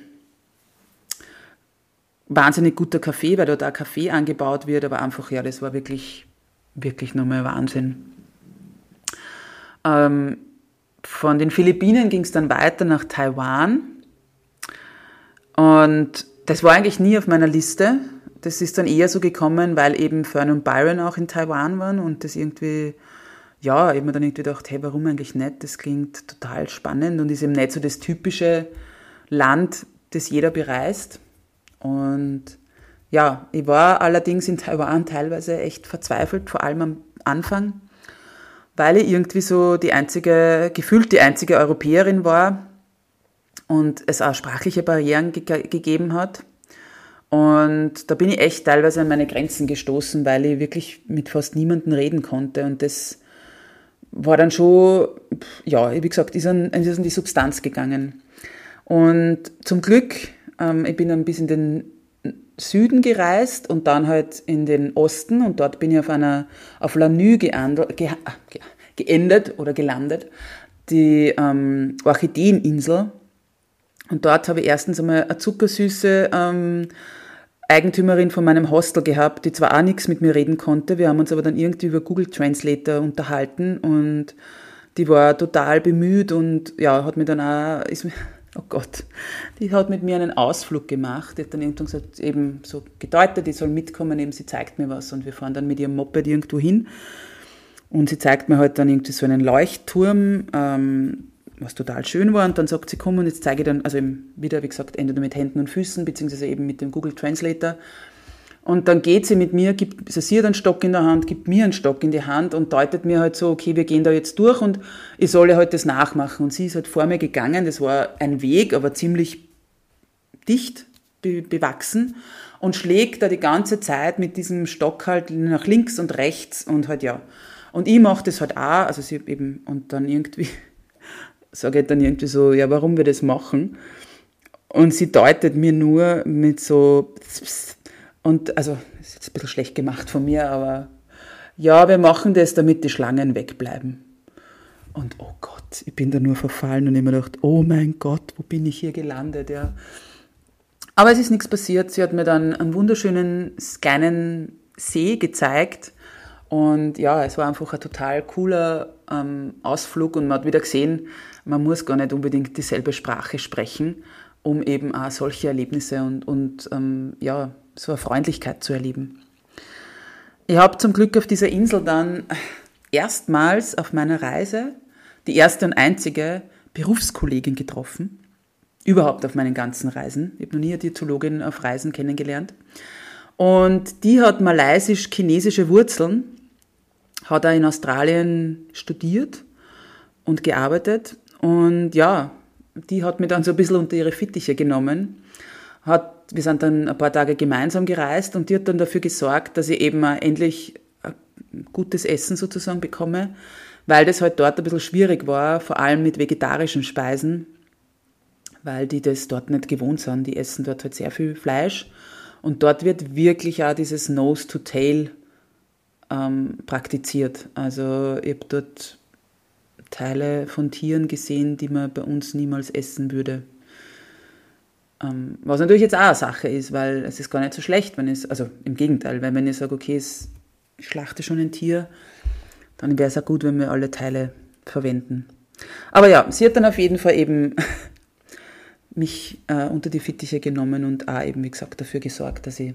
wahnsinnig guter Kaffee, weil dort auch Kaffee angebaut wird, aber einfach, ja, das war wirklich, wirklich nochmal Wahnsinn. Ähm, von den Philippinen ging es dann weiter nach Taiwan. Und das war eigentlich nie auf meiner Liste. Das ist dann eher so gekommen, weil eben Fern und Byron auch in Taiwan waren und das irgendwie, ja, ich mir dann irgendwie gedacht, hey, warum eigentlich nicht? Das klingt total spannend und ist eben nicht so das typische Land, das jeder bereist. Und ja, ich war allerdings in Taiwan teilweise echt verzweifelt, vor allem am Anfang, weil ich irgendwie so die einzige, gefühlt die einzige Europäerin war und es auch sprachliche Barrieren ge gegeben hat. Und da bin ich echt teilweise an meine Grenzen gestoßen, weil ich wirklich mit fast niemandem reden konnte. Und das war dann schon, ja, wie gesagt, ist an, ist an die Substanz gegangen. Und zum Glück, ähm, ich bin dann bis in den Süden gereist und dann halt in den Osten und dort bin ich auf einer, auf Lanü ge, ge, geendet oder gelandet, die ähm, Orchideeninsel. Und dort habe ich erstens einmal eine zuckersüße ähm, Eigentümerin von meinem Hostel gehabt, die zwar auch nichts mit mir reden konnte, wir haben uns aber dann irgendwie über Google Translator unterhalten und die war total bemüht und ja, hat mir dann auch, ist, oh Gott, die hat mit mir einen Ausflug gemacht. Die hat dann irgendwann gesagt, eben so gedeutet, ich soll mitkommen, eben sie zeigt mir was und wir fahren dann mit ihrem Moped irgendwo hin. Und sie zeigt mir halt dann irgendwie so einen Leuchtturm, ähm, was total schön war. Und dann sagt sie, komm und jetzt zeige ich dann, also eben wieder, wie gesagt, entweder mit Händen und Füßen, beziehungsweise eben mit dem Google Translator, und dann geht sie mit mir, gibt, also sie hat einen Stock in der Hand, gibt mir einen Stock in die Hand und deutet mir halt so, okay, wir gehen da jetzt durch und ich solle halt das nachmachen. Und sie ist halt vor mir gegangen, das war ein Weg, aber ziemlich dicht be bewachsen und schlägt da die ganze Zeit mit diesem Stock halt nach links und rechts und halt ja. Und ich mache das halt auch, also sie eben, und dann irgendwie, sage ich dann irgendwie so, ja, warum wir das machen. Und sie deutet mir nur mit so, und also, ist jetzt ein bisschen schlecht gemacht von mir, aber ja, wir machen das, damit die Schlangen wegbleiben. Und oh Gott, ich bin da nur verfallen und immer gedacht, oh mein Gott, wo bin ich hier gelandet, ja. Aber es ist nichts passiert. Sie hat mir dann einen wunderschönen kleinen See gezeigt. Und ja, es war einfach ein total cooler ähm, Ausflug und man hat wieder gesehen, man muss gar nicht unbedingt dieselbe Sprache sprechen, um eben auch solche Erlebnisse und, und ähm, ja, so eine Freundlichkeit zu erleben. Ich habe zum Glück auf dieser Insel dann erstmals auf meiner Reise die erste und einzige Berufskollegin getroffen. Überhaupt auf meinen ganzen Reisen. Ich habe noch nie eine Diätologin auf Reisen kennengelernt. Und die hat malaysisch-chinesische Wurzeln, hat auch in Australien studiert und gearbeitet. Und ja, die hat mir dann so ein bisschen unter ihre Fittiche genommen hat, wir sind dann ein paar Tage gemeinsam gereist und die hat dann dafür gesorgt, dass ich eben endlich gutes Essen sozusagen bekomme, weil das halt dort ein bisschen schwierig war, vor allem mit vegetarischen Speisen, weil die das dort nicht gewohnt sind. Die essen dort halt sehr viel Fleisch und dort wird wirklich auch dieses Nose to Tail ähm, praktiziert. Also ich habe dort Teile von Tieren gesehen, die man bei uns niemals essen würde. Ähm, was natürlich jetzt auch eine Sache ist, weil es ist gar nicht so schlecht, wenn es, also im Gegenteil, weil wenn ich sage, okay, ich schlachte schon ein Tier, dann wäre es auch gut, wenn wir alle Teile verwenden. Aber ja, sie hat dann auf jeden Fall eben mich äh, unter die Fittiche genommen und auch eben, wie gesagt, dafür gesorgt, dass ich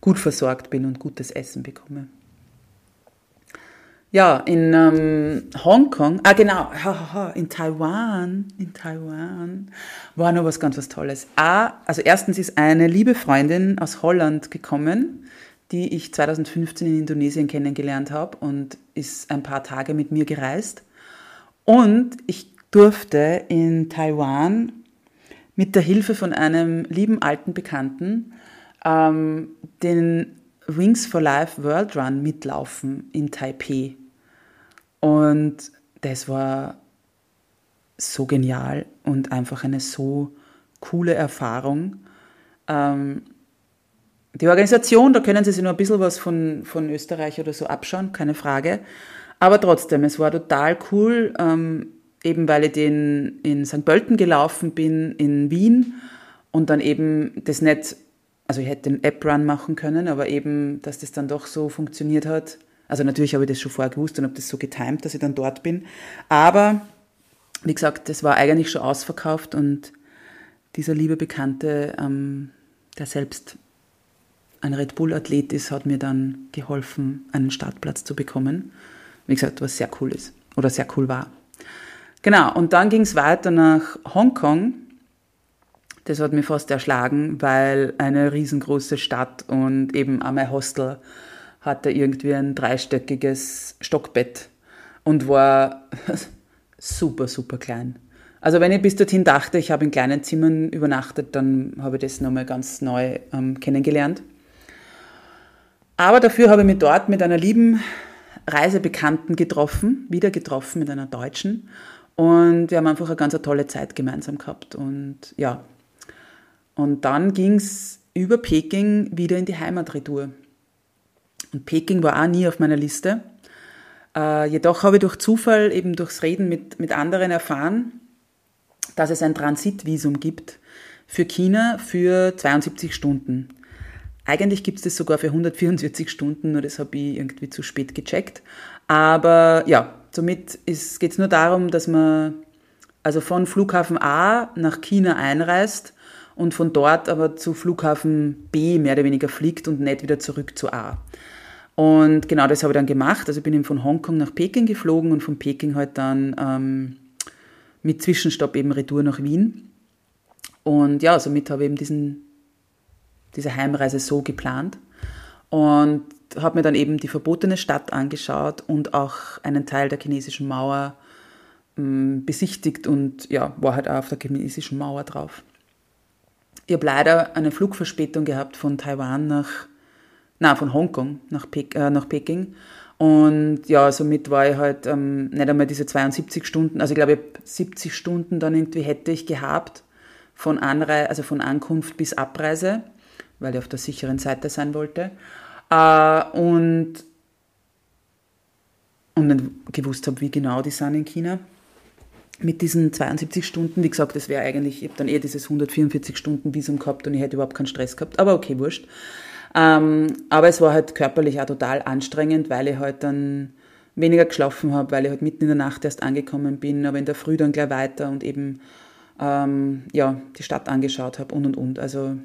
gut versorgt bin und gutes Essen bekomme. Ja, in ähm, Hongkong, ah genau, in Taiwan, in Taiwan war noch was ganz was Tolles. Ah, also erstens ist eine liebe Freundin aus Holland gekommen, die ich 2015 in Indonesien kennengelernt habe und ist ein paar Tage mit mir gereist. Und ich durfte in Taiwan mit der Hilfe von einem lieben alten Bekannten ähm, den Wings for Life World Run mitlaufen in Taipei. Und das war so genial und einfach eine so coole Erfahrung. Ähm, die Organisation, da können Sie sich nur ein bisschen was von, von Österreich oder so abschauen, keine Frage. Aber trotzdem, es war total cool, ähm, eben weil ich den in St. Pölten gelaufen bin, in Wien und dann eben das nicht, also ich hätte den App-Run machen können, aber eben, dass das dann doch so funktioniert hat, also natürlich habe ich das schon vorher gewusst und habe das so getimt, dass ich dann dort bin. Aber wie gesagt, das war eigentlich schon ausverkauft und dieser liebe Bekannte, ähm, der selbst ein Red Bull-Athlet ist, hat mir dann geholfen, einen Startplatz zu bekommen. Wie gesagt, was sehr cool ist oder sehr cool war. Genau, und dann ging es weiter nach Hongkong. Das hat mich fast erschlagen, weil eine riesengroße Stadt und eben auch mein Hostel hatte irgendwie ein dreistöckiges Stockbett und war super, super klein. Also wenn ich bis dorthin dachte, ich habe in kleinen Zimmern übernachtet, dann habe ich das nochmal ganz neu ähm, kennengelernt. Aber dafür habe ich mich dort mit einer lieben Reisebekannten getroffen, wieder getroffen mit einer Deutschen. Und wir haben einfach eine ganz tolle Zeit gemeinsam gehabt. Und ja, und dann ging es über Peking wieder in die Heimatretour. Und Peking war auch nie auf meiner Liste. Äh, jedoch habe ich durch Zufall, eben durchs Reden mit, mit anderen erfahren, dass es ein Transitvisum gibt für China für 72 Stunden. Eigentlich gibt es das sogar für 144 Stunden, nur das habe ich irgendwie zu spät gecheckt. Aber ja, somit geht es nur darum, dass man also von Flughafen A nach China einreist und von dort aber zu Flughafen B mehr oder weniger fliegt und nicht wieder zurück zu A. Und genau das habe ich dann gemacht. Also bin ich von Hongkong nach Peking geflogen und von Peking halt dann ähm, mit Zwischenstopp eben Retour nach Wien. Und ja, somit habe ich eben diesen, diese Heimreise so geplant und habe mir dann eben die verbotene Stadt angeschaut und auch einen Teil der chinesischen Mauer ähm, besichtigt und ja, war halt auch auf der chinesischen Mauer drauf. Ich habe leider eine Flugverspätung gehabt von Taiwan nach na von Hongkong nach, Pek äh, nach Peking. Und ja, somit war ich halt ähm, nicht einmal diese 72 Stunden, also ich glaube, 70 Stunden dann irgendwie hätte ich gehabt von, Anrei also von Ankunft bis Abreise, weil ich auf der sicheren Seite sein wollte. Äh, und, und nicht gewusst habe, wie genau die sind in China. Mit diesen 72 Stunden, wie gesagt, das wäre eigentlich, ich habe dann eher dieses 144 Stunden Visum gehabt und ich hätte überhaupt keinen Stress gehabt, aber okay, wurscht. Ähm, aber es war halt körperlich auch total anstrengend, weil ich halt dann weniger geschlafen habe, weil ich halt mitten in der Nacht erst angekommen bin, aber in der Früh dann gleich weiter und eben ähm, ja, die Stadt angeschaut habe und und und. Also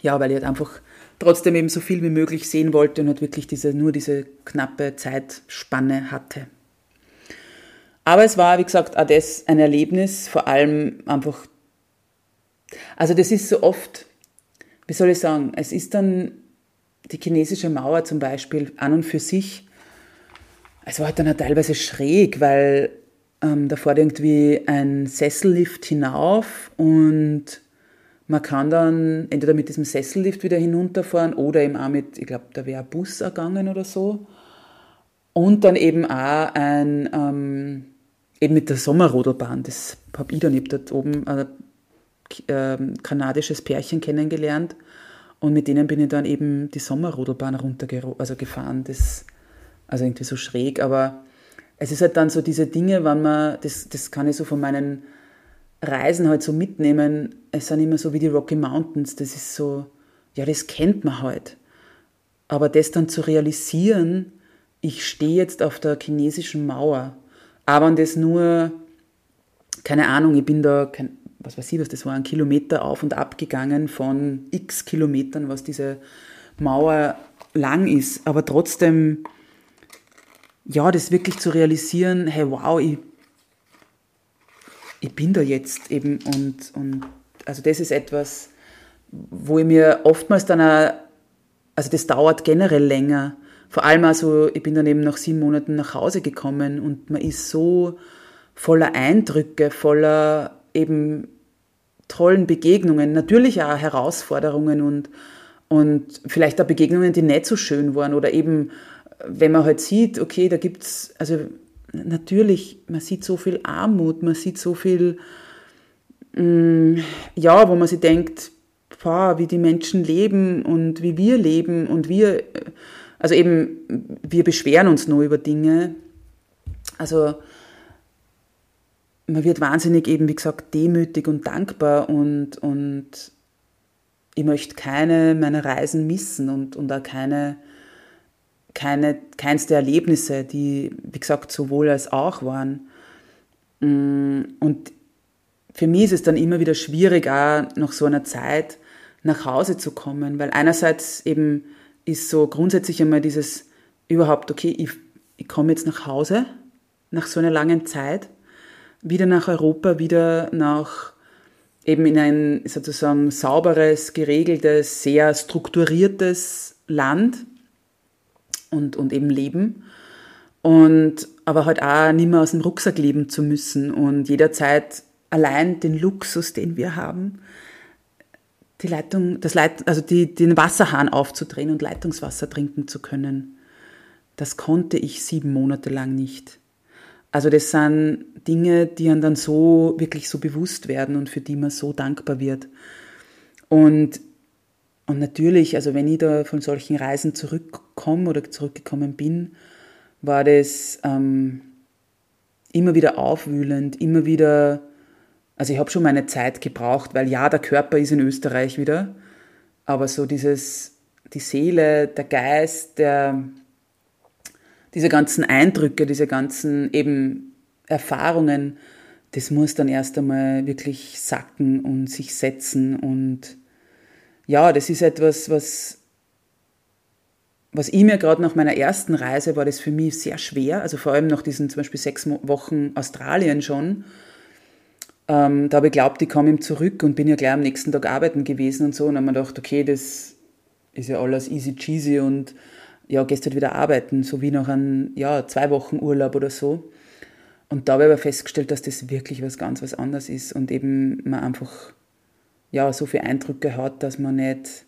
ja, weil ich halt einfach trotzdem eben so viel wie möglich sehen wollte und halt wirklich diese, nur diese knappe Zeitspanne hatte. Aber es war, wie gesagt, auch das ein Erlebnis, vor allem einfach, also das ist so oft, wie soll ich sagen, es ist dann die chinesische Mauer zum Beispiel an und für sich, es war halt dann auch teilweise schräg, weil ähm, da fährt irgendwie ein Sessellift hinauf und man kann dann entweder mit diesem Sessellift wieder hinunterfahren oder eben auch mit, ich glaube, da wäre ein Bus ergangen oder so. Und dann eben auch ein, ähm, eben mit der Sommerrodelbahn, das habe ich dann, ich dort oben äh, äh, kanadisches Pärchen kennengelernt. Und mit denen bin ich dann eben die Sommerrodelbahn runtergefahren. Also also irgendwie so schräg, aber es ist halt dann so diese Dinge, wenn man, das, das kann ich so von meinen Reisen halt so mitnehmen, es sind immer so wie die Rocky Mountains, das ist so, ja, das kennt man halt. Aber das dann zu realisieren, ich stehe jetzt auf der chinesischen Mauer, aber das nur, keine Ahnung, ich bin da, kein, was weiß ich was, das war ein Kilometer auf und ab gegangen von x Kilometern, was diese Mauer lang ist. Aber trotzdem ja, das wirklich zu realisieren, hey, wow, ich, ich bin da jetzt eben und, und also das ist etwas, wo ich mir oftmals dann auch, also das dauert generell länger. Vor allem also, ich bin dann eben nach sieben Monaten nach Hause gekommen und man ist so voller Eindrücke, voller eben tollen Begegnungen, natürlich auch Herausforderungen und, und vielleicht auch Begegnungen, die nicht so schön waren oder eben, wenn man halt sieht, okay, da gibt's, also natürlich, man sieht so viel Armut, man sieht so viel, mm, ja, wo man sich denkt, boah, wie die Menschen leben und wie wir leben und wir, also eben, wir beschweren uns nur über Dinge. Also man wird wahnsinnig eben, wie gesagt, demütig und dankbar und, und ich möchte keine meiner Reisen missen und, und auch keine, keine, keins der Erlebnisse, die, wie gesagt, sowohl als auch waren. Mm, und für mich ist es dann immer wieder schwierig, auch nach so einer Zeit nach Hause zu kommen, weil einerseits eben ist so grundsätzlich einmal dieses überhaupt, okay, ich, ich komme jetzt nach Hause nach so einer langen Zeit, wieder nach Europa, wieder nach eben in ein sozusagen sauberes, geregeltes, sehr strukturiertes Land und, und eben leben. Und aber halt auch nicht mehr aus dem Rucksack leben zu müssen und jederzeit allein den Luxus, den wir haben, die Leitung, das Leit, also die, den Wasserhahn aufzudrehen und Leitungswasser trinken zu können. Das konnte ich sieben Monate lang nicht. Also das sind Dinge, die einem dann so wirklich so bewusst werden und für die man so dankbar wird. Und, und natürlich, also wenn ich da von solchen Reisen zurückkomme oder zurückgekommen bin, war das ähm, immer wieder aufwühlend, immer wieder also ich habe schon meine Zeit gebraucht, weil ja, der Körper ist in Österreich wieder, aber so dieses, die Seele, der Geist, der, diese ganzen Eindrücke, diese ganzen eben Erfahrungen, das muss dann erst einmal wirklich sacken und sich setzen und ja, das ist etwas, was was ich mir gerade nach meiner ersten Reise war das für mich sehr schwer, also vor allem nach diesen zum Beispiel sechs Wochen Australien schon, ähm, da habe ich geglaubt, ich komme ihm zurück und bin ja gleich am nächsten Tag arbeiten gewesen und so. Und dann habe ich gedacht, okay, das ist ja alles easy cheesy und ja, gehst halt wieder arbeiten, so wie nach einem, ja, zwei Wochen Urlaub oder so. Und da habe ich aber festgestellt, dass das wirklich was ganz was anderes ist und eben man einfach, ja, so viele Eindrücke hat, dass man nicht,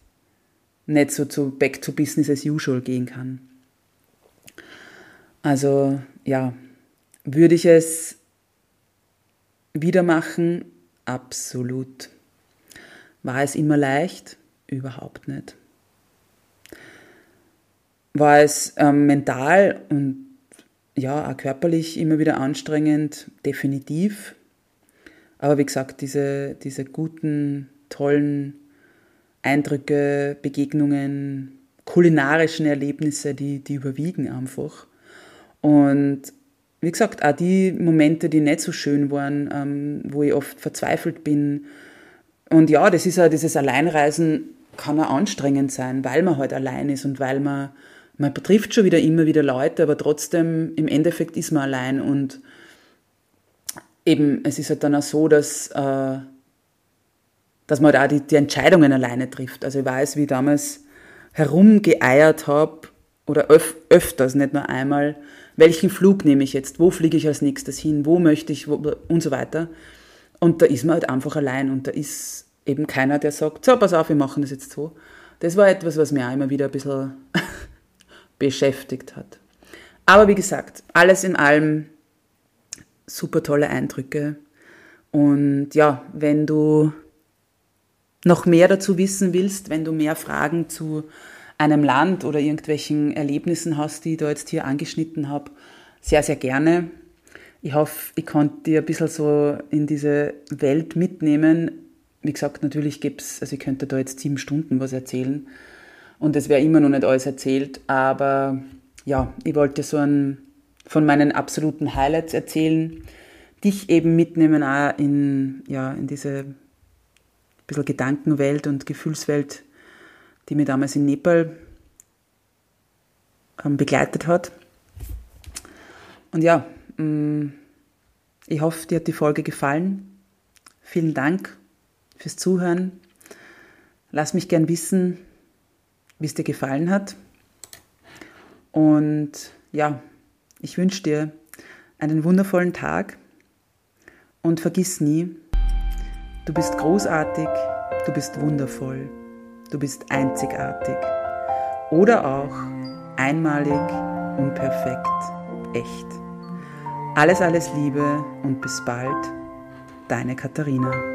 nicht so zu back to business as usual gehen kann. Also, ja, würde ich es wieder machen? Absolut. War es immer leicht? Überhaupt nicht. War es ähm, mental und ja, auch körperlich immer wieder anstrengend? Definitiv. Aber wie gesagt, diese, diese guten, tollen Eindrücke, Begegnungen, kulinarischen Erlebnisse, die, die überwiegen einfach. Und wie gesagt, auch die Momente, die nicht so schön waren, ähm, wo ich oft verzweifelt bin. Und ja, das ist ja dieses Alleinreisen kann auch anstrengend sein, weil man halt allein ist und weil man, man betrifft schon wieder immer wieder Leute, aber trotzdem im Endeffekt ist man allein und eben, es ist halt dann auch so, dass, äh, dass man halt auch die, die Entscheidungen alleine trifft. Also ich weiß, wie ich damals herumgeeiert habe oder öf öfters, nicht nur einmal, welchen Flug nehme ich jetzt, wo fliege ich als nächstes hin, wo möchte ich wo, und so weiter. Und da ist man halt einfach allein und da ist eben keiner, der sagt, so, pass auf, wir machen das jetzt so. Das war etwas, was mir auch immer wieder ein bisschen beschäftigt hat. Aber wie gesagt, alles in allem super tolle Eindrücke. Und ja, wenn du noch mehr dazu wissen willst, wenn du mehr Fragen zu einem Land oder irgendwelchen Erlebnissen hast, die ich da jetzt hier angeschnitten habe, sehr, sehr gerne. Ich hoffe, ich konnte dir ein bisschen so in diese Welt mitnehmen. Wie gesagt, natürlich gibt es, also ich könnte da jetzt sieben Stunden was erzählen und es wäre immer noch nicht alles erzählt, aber ja, ich wollte so ein, von meinen absoluten Highlights erzählen, dich eben mitnehmen auch in, ja, in diese bisschen Gedankenwelt und Gefühlswelt, die mir damals in Nepal ähm, begleitet hat. Und ja, mm, ich hoffe, dir hat die Folge gefallen. Vielen Dank fürs Zuhören. Lass mich gern wissen, wie es dir gefallen hat. Und ja, ich wünsche dir einen wundervollen Tag und vergiss nie, du bist großartig, du bist wundervoll, du bist einzigartig oder auch einmalig, unperfekt, echt. Alles, alles Liebe und bis bald, deine Katharina.